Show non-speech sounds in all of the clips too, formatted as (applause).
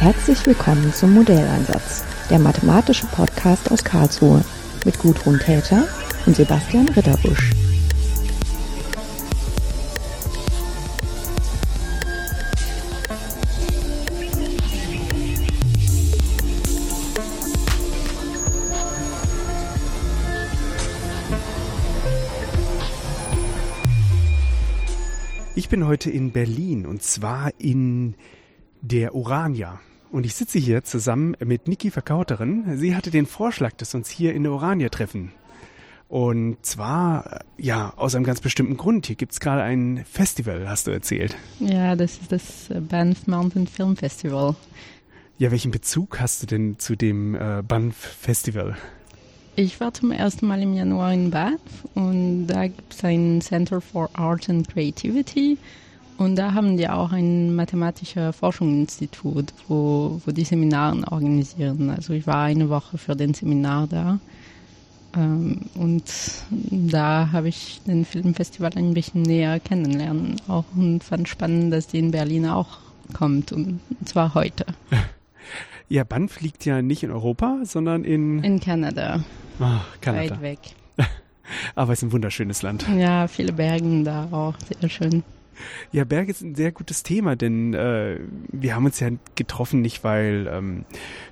Herzlich willkommen zum Modelleinsatz, der mathematische Podcast aus Karlsruhe mit Gudrun Täter und Sebastian Ritterbusch. Ich bin heute in Berlin und zwar in der Urania. Und ich sitze hier zusammen mit Niki Verkauterin. Sie hatte den Vorschlag, dass wir uns hier in der Urania treffen. Und zwar, äh, ja, aus einem ganz bestimmten Grund. Hier gibt es gerade ein Festival, hast du erzählt. Ja, das ist das äh, Banff Mountain Film Festival. Ja, welchen Bezug hast du denn zu dem äh, Banff Festival? Ich war zum ersten Mal im Januar in Bath und da gibt es ein Center for Art and Creativity und da haben die auch ein mathematisches Forschungsinstitut, wo, wo die Seminare organisieren. Also ich war eine Woche für den Seminar da ähm, und da habe ich den Filmfestival ein bisschen näher kennenlernen auch und fand spannend, dass die in Berlin auch kommt und zwar heute. (laughs) Ja, Banff liegt ja nicht in Europa, sondern in... In Kanada. Ach, Kanada. Weit weg. (laughs) Aber es ist ein wunderschönes Land. Ja, viele Bergen da auch, sehr schön. Ja, Berge ist ein sehr gutes Thema, denn äh, wir haben uns ja getroffen, nicht weil ähm,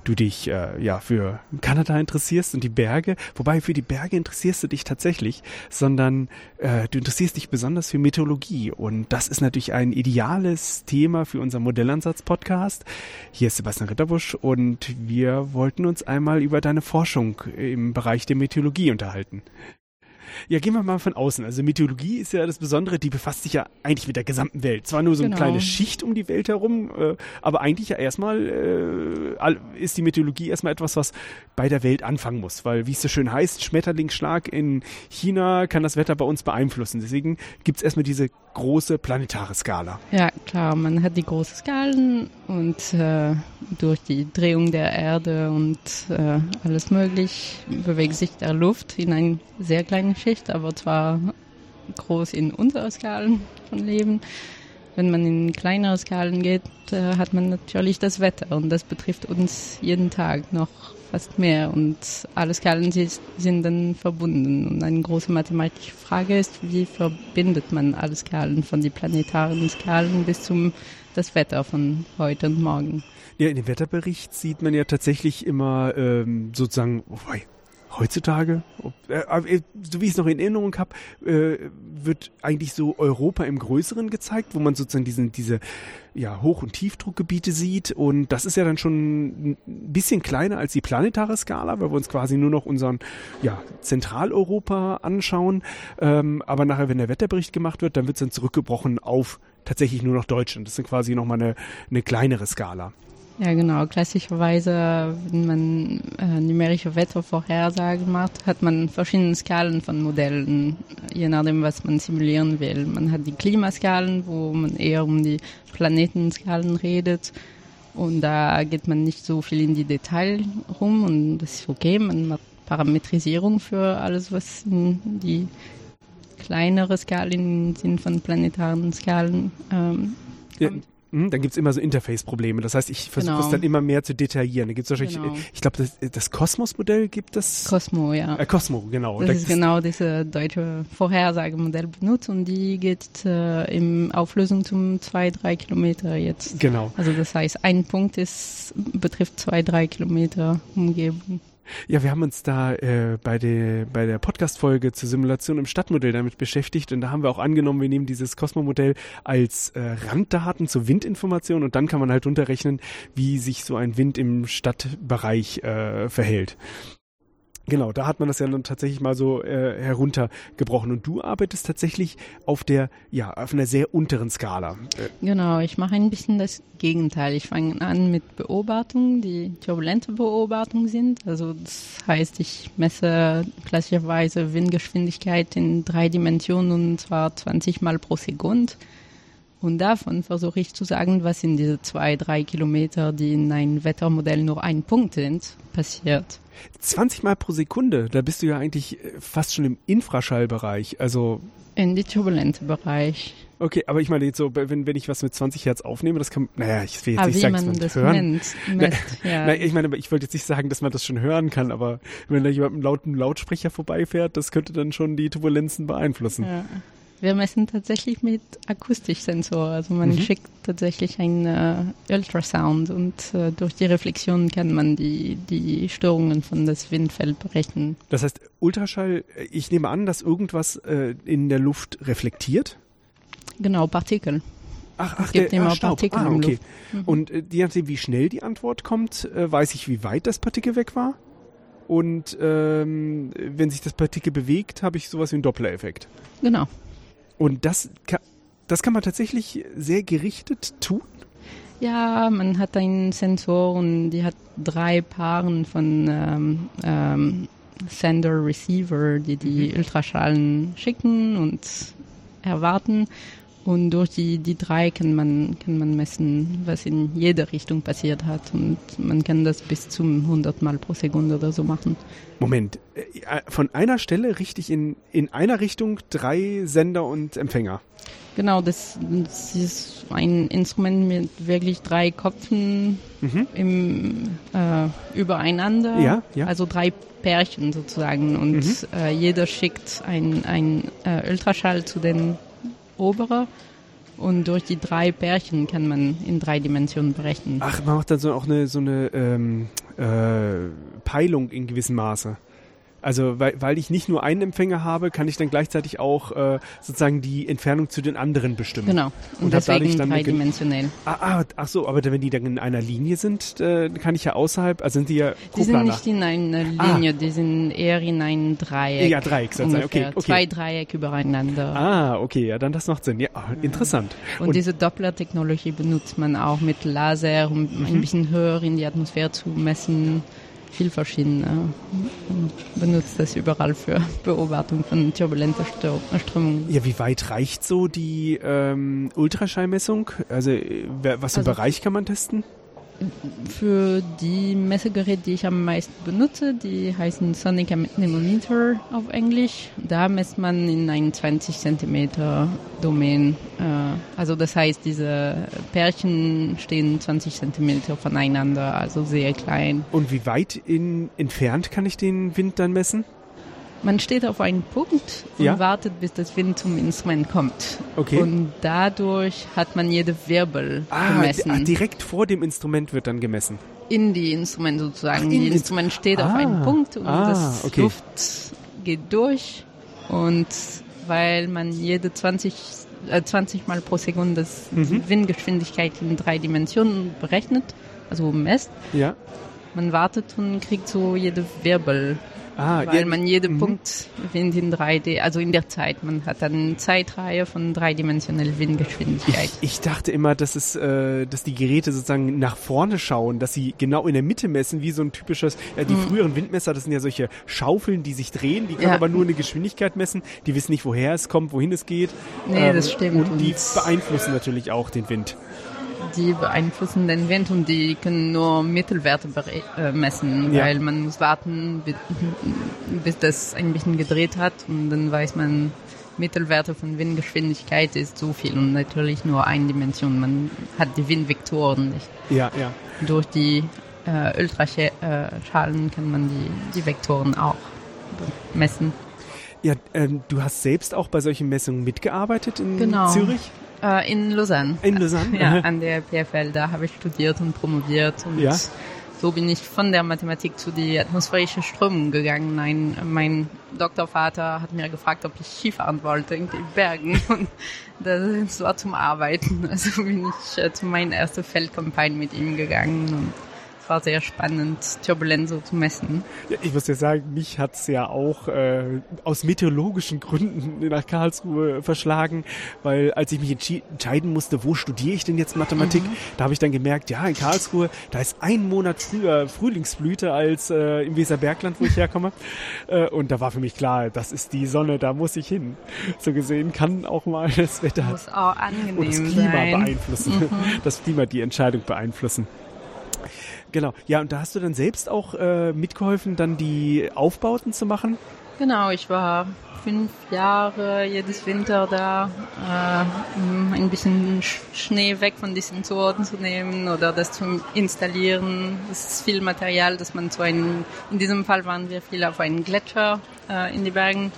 du dich äh, ja für Kanada interessierst und die Berge, wobei für die Berge interessierst du dich tatsächlich, sondern äh, du interessierst dich besonders für Meteorologie und das ist natürlich ein ideales Thema für unser Modellansatz-Podcast. Hier ist Sebastian Ritterbusch und wir wollten uns einmal über deine Forschung im Bereich der Meteorologie unterhalten. Ja, gehen wir mal von außen. Also Meteorologie ist ja das Besondere, die befasst sich ja eigentlich mit der gesamten Welt. Zwar nur so eine Genau. kleine Schicht um die Welt herum, äh, aber eigentlich ja erstmal äh, ist die Meteorologie erstmal etwas, was bei der Welt anfangen muss. Weil, wie es so schön heißt, Schmetterlingsschlag in China kann das Wetter bei uns beeinflussen. Deswegen gibt's erstmal diese große planetare Skala. Ja, klar, man hat die großen Skalen und äh, durch die Drehung der Erde und äh, alles möglich bewegt sich der Luft in eine sehr kleine Schicht, aber zwar groß in unserer Skalen von Leben. Wenn man in kleinere Skalen geht, äh, hat man natürlich das Wetter und das betrifft uns jeden Tag noch fast mehr und alle Skalen sind dann verbunden. Und eine große mathematische Frage ist, wie verbindet man alle Skalen von den planetaren Skalen bis zum das Wetter von heute und morgen. Ja, in dem Wetterbericht sieht man ja tatsächlich immer ähm, sozusagen, wobei, heutzutage, ob, äh, äh, so wie ich es noch in Erinnerung habe, äh, wird eigentlich so Europa im Größeren gezeigt, wo man sozusagen diesen, diese ja, Hoch- und Tiefdruckgebiete sieht. Und das ist ja dann schon ein bisschen kleiner als die planetare Skala, weil wir uns quasi nur noch unseren ja, Zentraleuropa anschauen. Ähm, aber nachher, wenn der Wetterbericht gemacht wird, dann wird es dann zurückgebrochen auf tatsächlich nur noch Deutschland. Das ist dann quasi nochmal eine, eine kleinere Skala. Ja, genau. Klassischerweise, wenn man äh, numerische Wettervorhersagen macht, hat man verschiedene Skalen von Modellen, je nachdem, was man simulieren will. Man hat die Klimaskalen, wo man eher um die Planetenskalen redet. Und da geht man nicht so viel in die Detail rum und das ist okay. Man macht Parametrisierung für alles, was in die kleinere Skalen sind von planetaren Skalen. Ähm, Ja, mhm, dann gibt's immer so Interface-Probleme. Das heißt, ich versuche Genau. es dann immer mehr zu detaillieren. Da gibt's wahrscheinlich, Genau. ich glaube, das, das Kosmos-Modell gibt es. Cosmo, ja. äh, Cosmo, genau. Das Da ist genau diese deutsche Vorhersagemodell benutzt und die geht äh, in Auflösung zum 2-3 Kilometer jetzt. Genau. Also das heißt, ein Punkt ist, betrifft 2-3 Kilometer Umgebung. Ja, wir haben uns da äh, bei der, bei der Podcast-Folge zur Simulation im Stadtmodell damit beschäftigt und da haben wir auch angenommen, wir nehmen dieses Cosmo-Modell als äh, Randdaten zur Windinformation und dann kann man halt runterrechnen, wie sich so ein Wind im Stadtbereich äh, verhält. Genau, da hat man das ja dann tatsächlich mal so äh, heruntergebrochen. Und du arbeitest tatsächlich auf der, ja, auf einer sehr unteren Skala. Äh, Genau, ich mache ein bisschen das Gegenteil. Ich fange an mit Beobachtungen, die turbulente Beobachtungen sind. Also das heißt, ich messe klassischerweise Windgeschwindigkeit in drei Dimensionen und zwar 20 Mal pro Sekunde. Und davon versuche ich zu sagen, was in diese zwei, drei Kilometer, die in einem Wettermodell nur ein Punkt sind, passiert. 20 Mal pro Sekunde, da bist du ja eigentlich äh, fast schon im Infraschallbereich. Also in die turbulente Bereich. Okay, aber ich meine jetzt so, wenn, wenn ich was mit 20 Hertz aufnehme, das kann, naja, ich will jetzt aber nicht sagen, dass man das hören. (laughs) Messt, messt, ja. Nein, ich meine, ich wollte jetzt nicht sagen, dass man das schon hören kann, aber wenn da jemand mit einem lauten Lautsprecher vorbeifährt, das könnte dann schon die Turbulenzen beeinflussen. Ja. Wir messen tatsächlich mit Akustischsensor. Also man Mhm. schickt tatsächlich einen äh, Ultrasound und äh, durch die Reflexion kann man die, die Störungen von das Windfeld berechnen. Das heißt, Ultraschall, äh, ich nehme an, dass irgendwas äh, in der Luft reflektiert. Genau, Partikel. Ach, ach, gibt der, immer Staub. Partikel ah, okay. Luft. Mhm. Und äh, je nachdem, wie schnell die Antwort kommt, äh, weiß ich, wie weit das Partikel weg war. Und ähm, wenn sich das Partikel bewegt, habe ich sowas wie einen Doppler-Effekt. Genau. Und das kann, das kann man tatsächlich sehr gerichtet tun. Ja, man hat einen Sensor und die hat drei Paaren von ähm, ähm, Sender, Receiver, die die Ultraschallen schicken und erwarten. Und durch die, die drei kann man, kann man messen, was in jeder Richtung passiert hat. Und man kann das bis zum 100 Mal pro Sekunde oder so machen. Moment, äh, von einer Stelle richtig in, in einer Richtung drei Sender und Empfänger. Genau, das, das ist ein Instrument mit wirklich drei Köpfen Mhm. im, äh, übereinander. Ja, ja. Also drei Pärchen sozusagen. Und Mhm. äh, jeder schickt ein, ein äh, Ultraschall zu den oberen. Und durch die drei Pärchen kann man in drei Dimensionen berechnen. Ach, man macht dann so auch eine so eine ähm, äh, Peilung in gewissem Maße. Also weil, weil ich nicht nur einen Empfänger habe, kann ich dann gleichzeitig auch äh, sozusagen die Entfernung zu den anderen bestimmen. Genau. Und, Und deswegen dann dreidimensionell. Ah, ah, ach so, aber wenn die dann in einer Linie sind, äh, kann ich ja außerhalb, also sind die ja Die sind nicht in einer Ah. Linie, die sind eher in ein Dreieck. Ja, Dreieck sozusagen. Okay, okay. Zwei Dreiecke übereinander. Ah, okay, ja, dann das macht Sinn. Ja, ah, interessant. Und, diese Doppler-Technologie benutzt man auch mit Laser, um Mhm. ein bisschen höher in die Atmosphäre zu messen. Viel verschiedene. Man benutzt das überall für Beobachtung von turbulenter Strömungen. Ja, wie weit reicht so die ähm, Ultraschallmessung? Also äh, was für Also- Bereich kann man testen? Für die Messegeräte, die ich am meisten benutze, die heißen Sonic Anemometer auf Englisch. Da misst man in einem 20 Zentimeter Domain. Äh, also das heißt, diese Pärchen stehen 20 Zentimeter voneinander, also sehr klein. Und wie weit in, entfernt kann ich den Wind dann messen? Man steht auf einen Punkt und Ja. wartet, bis das Wind zum Instrument kommt. Okay. Und dadurch hat man jede Wirbel Ah, gemessen. ah, direkt vor dem Instrument wird dann gemessen. in die Instrument sozusagen. Ach, in die ins- Instrument steht auf Ah, einem Punkt und ah, das okay. Luft geht durch. Und weil man jede 20, äh, 20 Mal pro Sekunde Mhm. Windgeschwindigkeit in drei Dimensionen berechnet, also messt, Ja. man wartet und kriegt so jede Wirbel. Ah, weil ja, man jeden mhm. Punkt Wind in 3D, also in der Zeit, man hat dann eine Zeitreihe von dreidimensioneller Windgeschwindigkeit. Ich, ich dachte immer, dass es, äh, dass die Geräte sozusagen nach vorne schauen, dass sie genau in der Mitte messen, wie so ein typisches, ja, die früheren Windmesser, das sind ja solche Schaufeln, die sich drehen, die können Mhm. Ja. aber nur eine Geschwindigkeit messen, die wissen nicht, woher es kommt, wohin es geht. Ähm, Nee, das stimmt. Und die beeinflussen natürlich auch den Wind. Die beeinflussen den Wind und die können nur Mittelwerte äh, messen, Ja. weil man muss warten, bi- bis das ein bisschen gedreht hat und dann weiß man, Mittelwerte von Windgeschwindigkeit ist so viel und natürlich nur eine Dimension. Man hat die Windvektoren nicht. Ja, ja. Durch die äh, Ultraschalen kann man die, die Vektoren auch messen. Ja, ähm, du hast selbst auch bei solchen Messungen mitgearbeitet in Genau. Zürich? Äh, in Lausanne. In Lausanne? Ja, an der PFL, da habe ich studiert und promoviert und Ja. so bin ich von der Mathematik zu die atmosphärische Strömung gegangen. Ein, mein Doktorvater hat mir gefragt, ob ich Skifahren wollte in den Bergen und (laughs) das war zum Arbeiten. (laughs) Also bin ich äh, zu meiner ersten Feldkampagne mit ihm gegangen und war sehr spannend, Turbulenz so zu messen. Ja, ich muss ja sagen, mich hat's ja auch äh, aus meteorologischen Gründen nach Karlsruhe verschlagen, weil als ich mich entscheiden musste, wo studiere ich denn jetzt Mathematik, mhm. da habe ich dann gemerkt, ja, in Karlsruhe, da ist ein Monat früher Frühlingsblüte als äh, im Weserbergland, wo ich herkomme. (laughs) äh, und da war für mich klar, das ist die Sonne, da muss ich hin. So gesehen kann auch mal das Wetter muss auch angenehm und das Klima sein. beeinflussen. Mhm. (laughs) Das Klima die Entscheidung beeinflussen. Genau. Ja, und da hast du dann selbst auch äh, mitgeholfen, dann die Aufbauten zu machen? Genau, ich war fünf Jahre jedes Winter da, äh, um ein bisschen Schnee weg von diesen Sorten zu nehmen oder das zu installieren. Es ist viel Material, dass man zu einem, in diesem Fall waren wir viel auf einen Gletscher äh, in die Bergen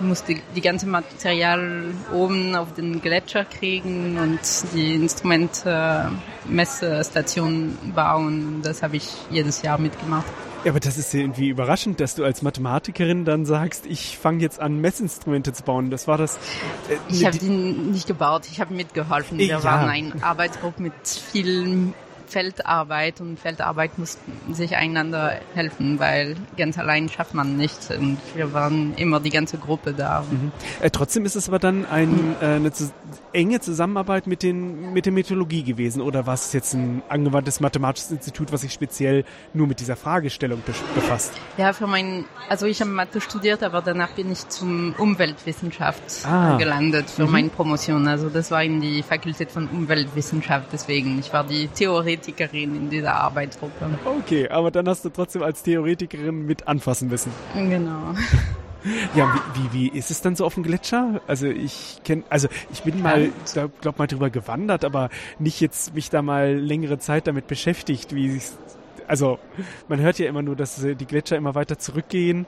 musste die ganze Material oben auf den Gletscher kriegen und die Instrumentmessstation äh, bauen. Das habe ich jedes Jahr mitgemacht. Ja, aber das ist ja irgendwie überraschend, dass du als Mathematikerin dann sagst, ich fange jetzt an, Messinstrumente zu bauen. Das war das. Äh, ich habe die nicht gebaut, ich habe mitgeholfen. Wir ja. waren eine Arbeitsgruppe mit vielen Feldarbeit und Feldarbeit mussten sich einander helfen, weil ganz allein schafft man nichts und wir waren immer die ganze Gruppe da. Mhm. Äh, trotzdem ist es aber dann ein, äh, eine zu, enge Zusammenarbeit mit, den, mit der Methodologie gewesen oder war es jetzt ein angewandtes mathematisches Institut, was sich speziell nur mit dieser Fragestellung befasst? Ja, für mein, also ich habe Mathe studiert, aber danach bin ich zum Umweltwissenschaft ah. gelandet für mhm. meine Promotion. Also das war in die Fakultät von Umweltwissenschaft, deswegen ich war die Theorie Theoretikerin in dieser Arbeitsgruppe. Okay, aber dann hast du trotzdem als Theoretikerin mit anfassen müssen. Genau. (laughs) Ja, wie, wie, wie ist es dann so auf dem Gletscher? Also ich kenne, also ich bin mal, da glaub mal drüber gewandert, aber nicht jetzt mich da mal längere Zeit damit beschäftigt, wie also man hört ja immer nur, dass die Gletscher immer weiter zurückgehen.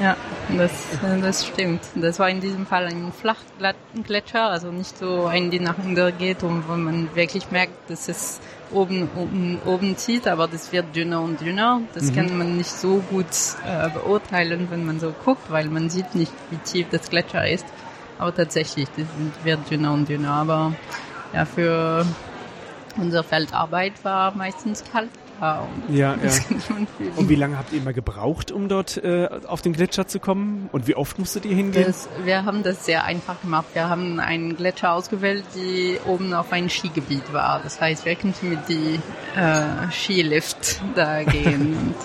Ja, das, das stimmt. Das war in diesem Fall ein Flachgletscher, also nicht so ein, die nach unten geht und wo man wirklich merkt, dass es oben, oben, oben zieht, aber das wird dünner und dünner. Das mhm. kann man nicht so gut äh, beurteilen, wenn man so guckt, weil man sieht nicht, wie tief das Gletscher ist. Aber tatsächlich, das wird dünner und dünner. Aber ja, für unsere Feldarbeit war meistens kalt. Und ja, (laughs) ja. Und wie lange habt ihr immer gebraucht, um dort äh, auf den Gletscher zu kommen? Und wie oft musstet ihr hingehen? Das, wir haben das sehr einfach gemacht. Wir haben einen Gletscher ausgewählt, die oben auf ein Skigebiet war. Das heißt, wir konnten mit die äh, Skilift (laughs) da gehen. (laughs)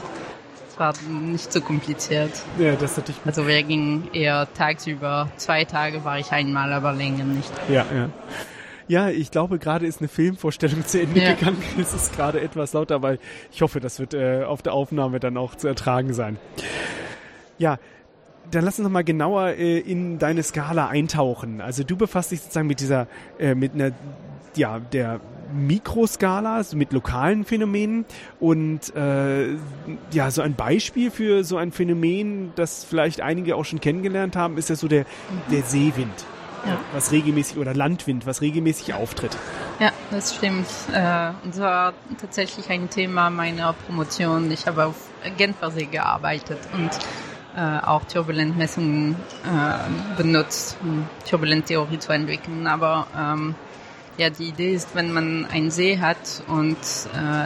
Es war nicht so kompliziert. Ja, das ist natürlich gut. Also wir gingen eher tagsüber. Zwei Tage war ich einmal, aber länger nicht. Ja, ja. Ja, ich glaube, gerade ist eine Filmvorstellung zu Ende ja. gegangen. (laughs) Es ist gerade etwas lauter, aber ich hoffe, das wird äh, auf der Aufnahme dann auch zu ertragen sein. Ja, dann lass uns noch mal genauer äh, in deine Skala eintauchen. Also du befasst dich sozusagen mit dieser, äh, mit einer, ja, der Mikroskala, also mit lokalen Phänomenen und äh, ja, so ein Beispiel für so ein Phänomen, das vielleicht einige auch schon kennengelernt haben, ist ja so der, der Seewind ja. was regelmäßig oder Landwind, was regelmäßig auftritt. Ja, das stimmt. Äh, und das war tatsächlich ein Thema meiner Promotion. Ich habe auf Genfersee gearbeitet und äh, auch Turbulentmessungen äh, benutzt, um Turbulenttheorie zu entwickeln. Aber ähm, ja, die Idee ist, wenn man einen See hat und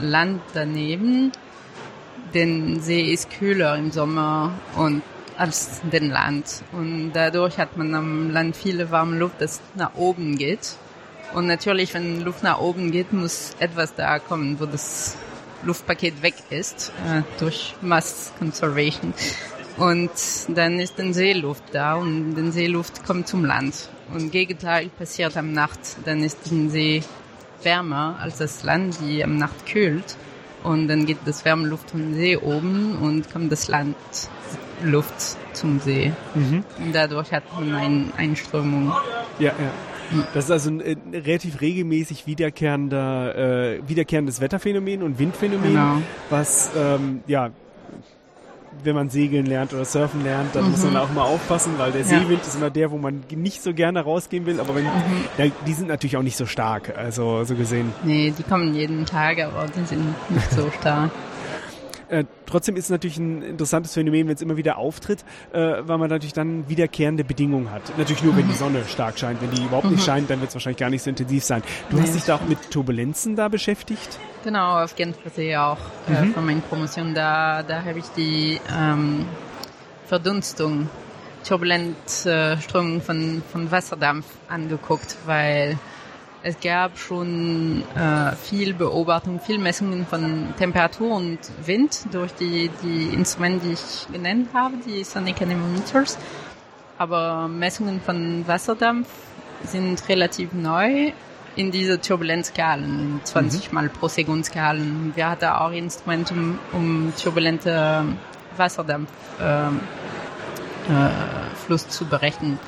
Land daneben, den See ist kühler im Sommer und als den Land. Und dadurch hat man am Land viele warme Luft, das nach oben geht. Und natürlich, wenn Luft nach oben geht, muss etwas da kommen, wo das Luftpaket weg ist, äh, durch Mass Conservation. Und dann ist dann Seeluft da und die Seeluft kommt zum Land. Und Gegenteil passiert am Nacht, dann ist die See wärmer als das Land, die am Nacht kühlt. Und dann geht das Wärmeluft vom See oben und kommt das Land Luft zum See. Mhm. Dadurch hat man eine Einströmung. Ja, ja. Das ist also ein, ein relativ regelmäßig wiederkehrender, äh, wiederkehrendes Wetterphänomen und Windphänomen, genau. was ja wenn man segeln lernt oder surfen lernt, dann mhm. muss man auch mal aufpassen, weil der Seewind ja. ist immer der, wo man nicht so gerne rausgehen will, aber wenn, mhm. die sind natürlich auch nicht so stark, also so gesehen. Nee, die kommen jeden Tag, aber die sind nicht so stark. (laughs) Äh, trotzdem ist es natürlich ein interessantes Phänomen, wenn es immer wieder auftritt, äh, weil man natürlich dann wiederkehrende Bedingungen hat. Natürlich nur, wenn die Sonne stark scheint. Wenn die überhaupt nicht scheint, dann wird es wahrscheinlich gar nicht so intensiv sein. Du Nee, hast dich da auch mit Turbulenzen da beschäftigt? Genau, auf Genfersee auch äh, Mhm. von meiner Promotion. Da, da habe ich die ähm, Verdunstung, Turbulentströmung von, von Wasserdampf angeguckt, weil es gab schon äh, viel Beobachtung, viel Messungen von Temperatur und Wind durch die, die Instrumente, die ich genannt habe, die Sonic Anemometers. Aber Messungen von Wasserdampf sind relativ neu in diese Turbulenzskalen, 20 mal pro Sekunde Skalen. Wir hatten auch Instrumente, um, um turbulente Wasserdampf äh, Fluss zu berechnen.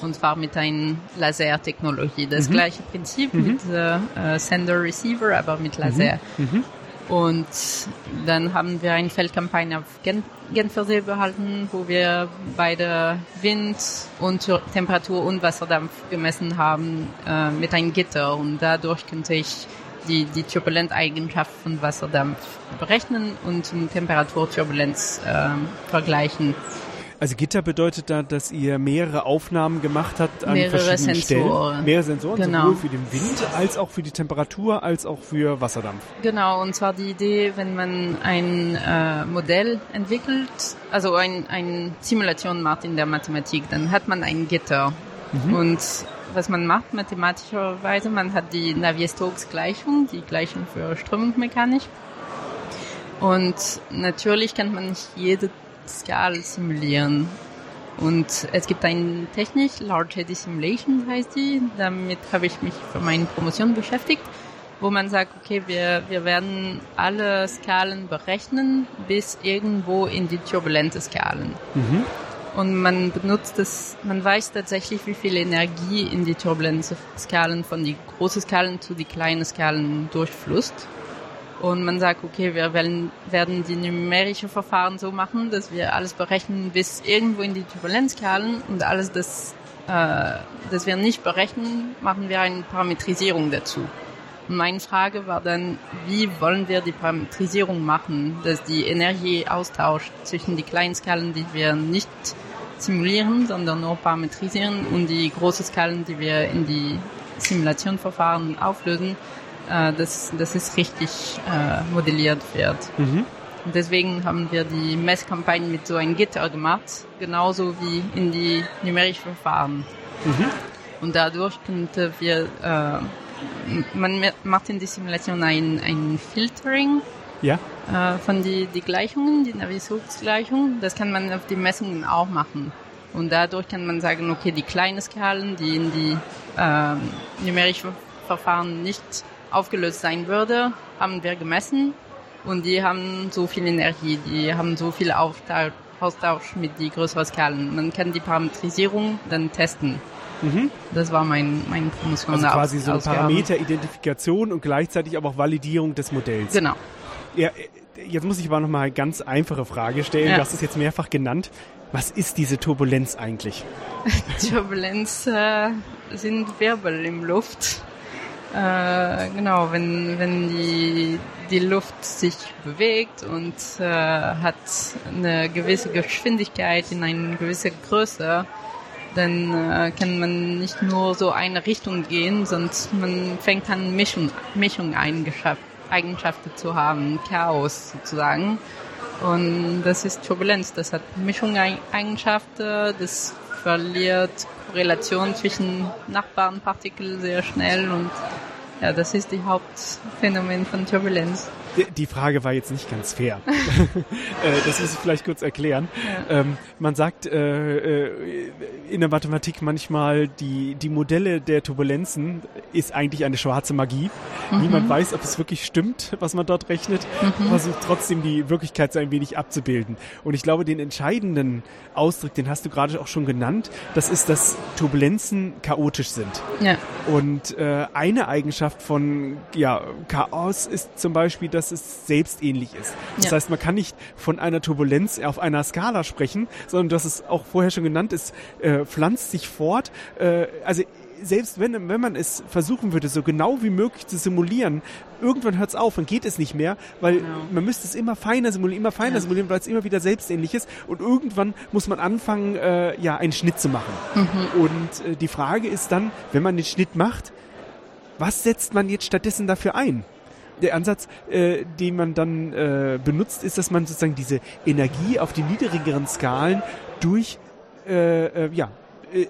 Und zwar mit einer Lasertechnologie. Das gleiche Prinzip mit äh, äh, Sender-Receiver, aber mit Laser. Und dann haben wir eine Feldkampagne auf Gen Genfersee behalten, wo wir beide Wind und Tur- Temperatur und Wasserdampf gemessen haben äh, mit einem Gitter. Und dadurch könnte ich die, die Turbulenteigenschaft von Wasserdampf berechnen und Temperaturturbulenz äh, vergleichen. Also Gitter bedeutet da, dass ihr mehrere Aufnahmen gemacht habt an Mehrere verschiedenen Sensoren. Stellen. Mehrere Sensoren, Genau. sowohl für den Wind als auch für die Temperatur als auch für Wasserdampf. Genau, und zwar die Idee, wenn man ein äh, Modell entwickelt, also ein, ein Simulation macht in der Mathematik, dann hat man ein Gitter. Und was man macht mathematischerweise, man hat die Navier-Stokes-Gleichung, die Gleichung für Strömungsmechanik. Und natürlich kann man nicht jede Skala simulieren. Und es gibt eine Technik, Large Eddy Simulation heißt die. Damit habe ich mich für meine Promotion beschäftigt, wo man sagt, okay, wir, wir werden alle Skalen berechnen bis irgendwo in die turbulente Skalen. Und man benutzt das, man weiß tatsächlich, wie viel Energie in die turbulente Skalen von die großen Skalen zu die kleinen Skalen durchflusst. Und man sagt, okay, wir werden, die numerische Verfahren so machen, dass wir alles berechnen bis irgendwo in die Turbulenzskalen und alles, das, äh, das wir nicht berechnen, machen wir eine Parametrisierung dazu. Und meine Frage war dann, wie wollen wir die Parametrisierung machen, dass die Energie austauscht zwischen die kleinen Skalen, die wir nicht simulieren, sondern nur parametrisieren und die großen Skalen, die wir in die Simulationverfahren auflösen, äh, dass, dass es richtig äh, modelliert wird. Und deswegen haben wir die Messkampagne mit so einem Gitter gemacht, genauso wie in die numerischen Verfahren. Und dadurch könnte wir, äh, man macht in die Simulation ein, ein Filtering Ja? äh, von die, die Gleichungen, die Navier-Stokes-Gleichung. Das kann man auf die Messungen auch machen. Und dadurch kann man sagen, okay, die kleinen Skalen, die in die ähm, numerischen Verfahren nicht aufgelöst sein würde, haben wir gemessen und die haben so viel Energie, die haben so viel Austausch, Austausch mit die größeren Skalen. Man kann die Parametrisierung dann testen. Das war mein, mein Promotion. Also quasi so eine. Parameteridentifikation und gleichzeitig aber auch Validierung des Modells. Genau. Ja, äh, jetzt muss ich aber noch mal eine ganz einfache Frage stellen. Ja. Du hast es jetzt mehrfach genannt. Was ist diese Turbulenz eigentlich? (laughs) Turbulenz äh, sind Wirbel im Luft. Äh, genau, wenn, wenn die, die Luft sich bewegt und äh, hat eine gewisse Geschwindigkeit in eine gewisse Größe, dann äh, kann man nicht nur so eine Richtung gehen, sonst man fängt an Mischung, Mischung Eigenschaft, Eigenschaften zu haben, Chaos sozusagen. Und das ist Turbulenz, das hat Mischung-Eigenschaften, das verliert Korrelation zwischen Nachbarnpartikeln sehr schnell und ja, das ist die Hauptphänomen von Turbulenz. Die- Frage war jetzt nicht ganz fair. (laughs) (laughs) äh, das muss ich vielleicht kurz erklären. Ähm, man sagt äh, äh, in der Mathematik manchmal, die, die Modelle der Turbulenzen ist eigentlich eine schwarze Magie. Niemand weiß, ob es wirklich stimmt, was man dort rechnet, versucht trotzdem die Wirklichkeit so ein wenig abzubilden. Und ich glaube, den entscheidenden Ausdruck, den hast du gerade auch schon genannt, das ist, dass Turbulenzen chaotisch sind. Ja, Und äh, eine Eigenschaft von ja, Chaos ist zum Beispiel, dass dass es selbstähnlich ist. Das Ja. heißt, man kann nicht von einer Turbulenz auf einer Skala sprechen, sondern dass es auch vorher schon genannt ist, äh, pflanzt sich fort. Äh, also selbst wenn, wenn man es versuchen würde, so genau wie möglich zu simulieren, irgendwann hört es auf und geht es nicht mehr, weil Genau. man müsste es immer feiner simulieren, immer feiner Ja. simulieren, weil es immer wieder selbstähnlich ist und irgendwann muss man anfangen, äh, ja, einen Schnitt zu machen. Mhm. Und äh, die Frage ist dann, wenn man den Schnitt macht, was setzt man jetzt stattdessen dafür ein? Der Ansatz, äh, den man dann äh, benutzt, ist, dass man sozusagen diese Energie auf die niedrigeren Skalen durch, äh, äh, ja,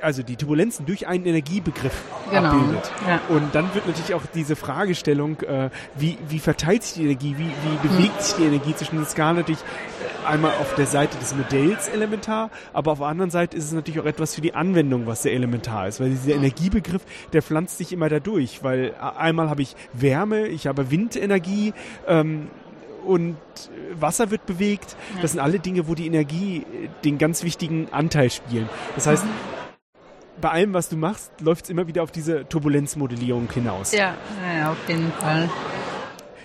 also die Turbulenzen durch einen Energiebegriff Genau. abbildet. Ja. Und dann wird natürlich auch diese Fragestellung, äh, wie, wie verteilt sich die Energie, wie, wie bewegt sich die Energie zwischen den Skalen natürlich äh, einmal auf der Seite des Modells elementar, aber auf der anderen Seite ist es natürlich auch etwas für die Anwendung, was sehr elementar ist, weil dieser Energiebegriff, der pflanzt sich immer dadurch, weil äh, einmal habe ich Wärme, ich habe Windenergie, ähm, und äh, Wasser wird bewegt. Das sind alle Dinge, wo die Energie äh, den ganz wichtigen Anteil spielen. Das heißt, bei allem, was du machst, läuft es immer wieder auf diese Turbulenzmodellierung hinaus. Ja, ja, auf jeden Fall.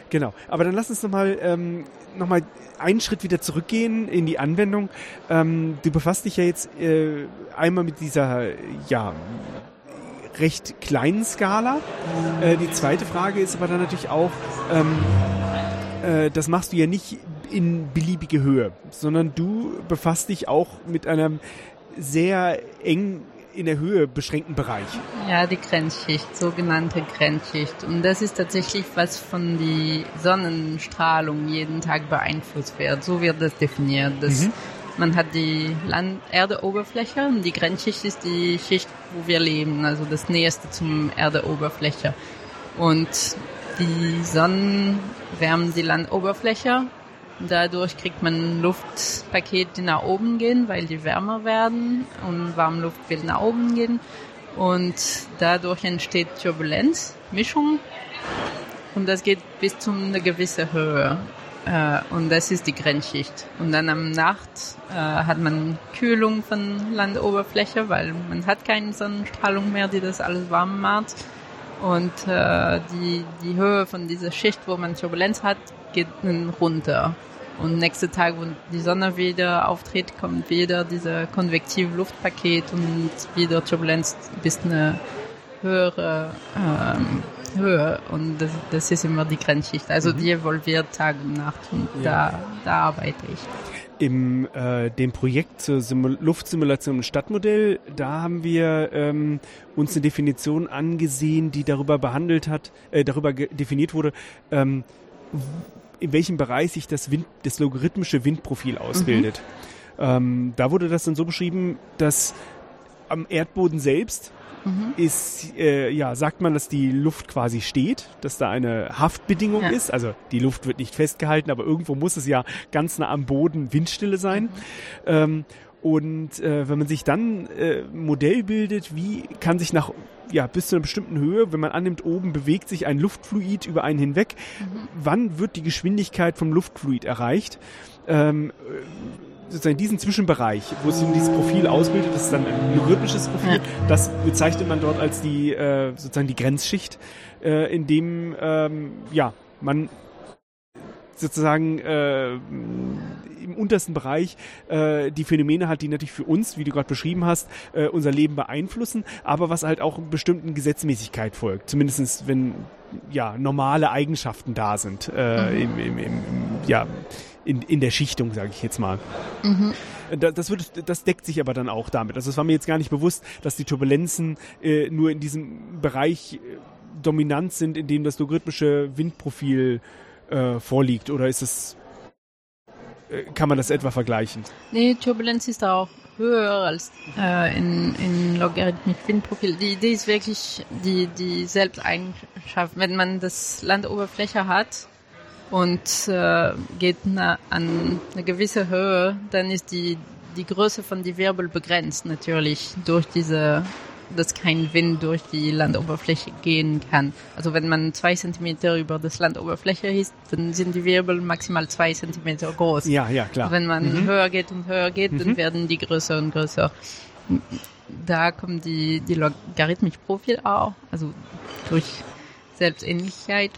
Genau. Aber dann lass uns nochmal ähm, noch mal einen Schritt wieder zurückgehen in die Anwendung. Ähm, du befasst dich ja jetzt äh, einmal mit dieser, ja, recht kleinen Skala. Äh, die zweite Frage ist aber dann natürlich auch, ähm, äh, das machst du ja nicht in beliebige Höhe, sondern du befasst dich auch mit einem sehr eng in der Höhe beschränkten Bereich. Ja, die Grenzschicht, sogenannte Grenzschicht. Und das ist tatsächlich, was von die Sonnenstrahlung jeden Tag beeinflusst wird. So wird das definiert. Das, Man hat die Land Erdeoberfläche und die Grenzschicht ist die Schicht, wo wir leben, also das Nächste zum Erdeoberfläche. Und die Sonnen wärmen die Landoberfläche. Dadurch kriegt man Luftpakete, die nach oben gehen, weil die wärmer werden und Warmluft will nach oben gehen. Und dadurch entsteht Turbulenz, Mischung. Und das geht bis zu einer gewissen Höhe. Äh, und das ist die Grenzschicht. Und dann am Nacht äh, hat man Kühlung von Landoberfläche, weil man hat keine Sonnenstrahlung mehr, die das alles warm macht. Und äh, die, die Höhe von dieser Schicht, wo man Turbulenz hat, geht dann runter. Und nächste Tag, wenn die Sonne wieder auftritt, kommt wieder dieser konvektive Luftpaket und wieder Turbulenz bis eine höhere ähm, Höhe. Und das, das ist immer die Grenzschicht. Also die evolviert Tag und Nacht und da, da arbeite ich. Im äh, dem Projekt zur Simul Luftsimulation und Stadtmodell, da haben wir ähm, uns eine Definition angesehen, die darüber behandelt hat, äh, darüber definiert wurde, ähm, in welchem Bereich sich das, Wind, das logarithmische Windprofil ausbildet. Ähm, da wurde das dann so beschrieben, dass am Erdboden selbst ist, äh, ja, sagt man, dass die Luft quasi steht, dass da eine Haftbedingung Ja. ist. Also die Luft wird nicht festgehalten, aber irgendwo muss es ja ganz nah am Boden Windstille sein. Ähm, und äh, wenn man sich dann äh, Modell bildet, wie kann sich nach ja bis zu einer bestimmten Höhe, wenn man annimmt, oben bewegt sich ein Luftfluid über einen hinweg, wann wird die Geschwindigkeit vom Luftfluid erreicht? Ähm, äh, sozusagen diesen Zwischenbereich, wo sich dieses Profil ausbildet, das ist dann ein logarithmisches Profil, das bezeichnet man dort als die äh, sozusagen die Grenzschicht, äh, in dem ähm, ja man sozusagen äh, im untersten Bereich äh, die Phänomene hat, die natürlich für uns, wie du gerade beschrieben hast, äh, unser Leben beeinflussen, aber was halt auch bestimmten Gesetzmäßigkeit folgt. Zumindestens wenn ja normale Eigenschaften da sind äh, im, im, im, im, ja in, in der Schichtung, sage ich jetzt mal. Da- Das, wird, das deckt sich aber dann auch damit. Also es war mir jetzt gar nicht bewusst, dass die Turbulenzen äh, nur in diesem Bereich äh, dominant sind, in dem das logarithmische Windprofil äh, vorliegt. Oder ist es, äh, kann man das etwa vergleichen? Nee, Turbulenz ist auch höher als äh, in, in logarithmisch Windprofil. Die Idee ist wirklich die, die Selbsteigenschaft. Wenn man das Landoberfläche hat und äh, geht na, an eine gewisse Höhe, dann ist die, die Größe von die Wirbel begrenzt natürlich durch diese dass kein Wind durch die Landoberfläche gehen kann. Also wenn man zwei Zentimeter über das Landoberfläche ist, dann sind die Wirbel maximal zwei Zentimeter groß. Ja, ja, klar. Wenn man höher geht und höher geht, dann werden die größer und größer. Da kommt die, die logarithmische Profil auch, also durch Selbstähnlichkeit.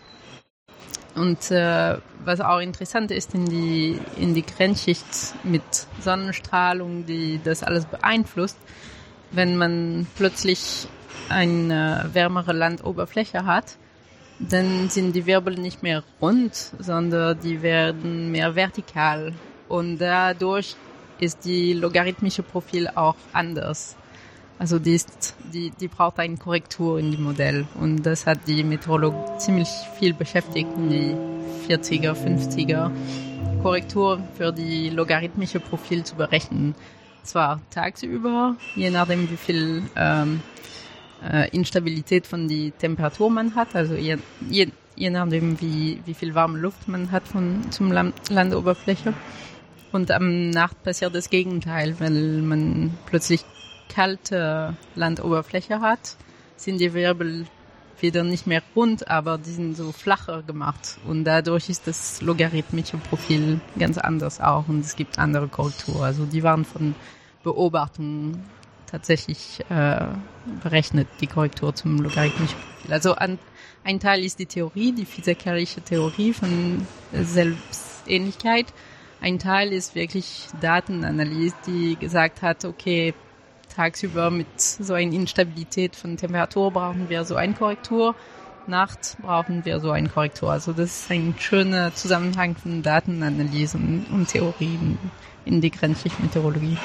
Und äh, was auch interessant ist in die, in die Grenzschicht mit Sonnenstrahlung, die das alles beeinflusst, wenn man plötzlich eine wärmere Landoberfläche hat, dann sind die Wirbel nicht mehr rund, sondern die werden mehr vertikal. Und dadurch ist die logarithmische Profil auch anders. Also die, ist, die, die braucht eine Korrektur in dem Modell. Und das hat die Meteorologie ziemlich viel beschäftigt in die 40er, 50er. Korrektur für die logarithmische Profil zu berechnen. Zwar tagsüber, je nachdem wie viel ähm, äh, Instabilität von die Temperatur man hat, also je, je, je nachdem wie, wie viel warme Luft man hat von, zum Land, Landoberfläche. Und am Nacht passiert das Gegenteil, weil man plötzlich kalte Landoberfläche hat, sind die Wirbel wieder nicht mehr rund, aber die sind so flacher gemacht. Und dadurch ist das logarithmische Profil ganz anders auch und es gibt andere Korrekturen. Also die waren von Beobachtungen tatsächlich äh, berechnet, die Korrektur zum logarithmischen Profil. Also an, ein Teil ist die Theorie, die physikalische Theorie von Selbstähnlichkeit. Ein Teil ist wirklich Datenanalyse, die gesagt hat, okay, tagsüber mit so einer Instabilität von Temperatur brauchen wir so eine Korrektur. Nacht brauchen wir so eine Korrektur. Also das ist ein schöner Zusammenhang von Datenanalysen und Theorien in die Grenzschichtmeteorologie.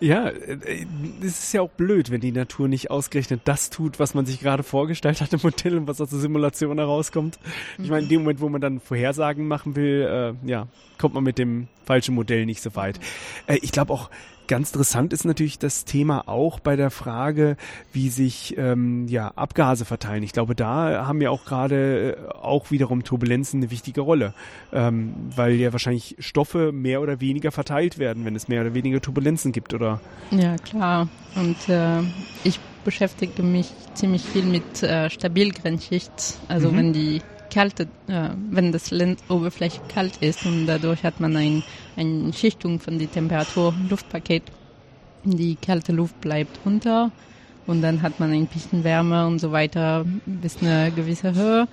Ja, äh, es ist ja auch blöd, wenn die Natur nicht ausgerechnet das tut, was man sich gerade vorgestellt hat im Modell und was aus der Simulation herauskommt. Ich meine, in dem Moment, wo man dann Vorhersagen machen will, äh, ja, kommt man mit dem falschen Modell nicht so weit. Äh, ich glaube auch, Ganz interessant ist natürlich das Thema auch bei der Frage, wie sich ähm, ja, Abgase verteilen. Ich glaube, da haben ja auch gerade äh, auch wiederum Turbulenzen eine wichtige Rolle, ähm, weil ja wahrscheinlich Stoffe mehr oder weniger verteilt werden, wenn es mehr oder weniger Turbulenzen gibt, oder? Ja, klar. Und äh, ich beschäftige mich ziemlich viel mit äh, Stabilgrenzschicht. Also mhm. wenn die kalte, äh, wenn das Landoberfläche kalt ist und dadurch hat man ein, eine Schichtung von der Temperatur Luftpaket. Die kalte Luft bleibt unter und dann hat man ein bisschen Wärme und so weiter bis eine gewisse Höhe.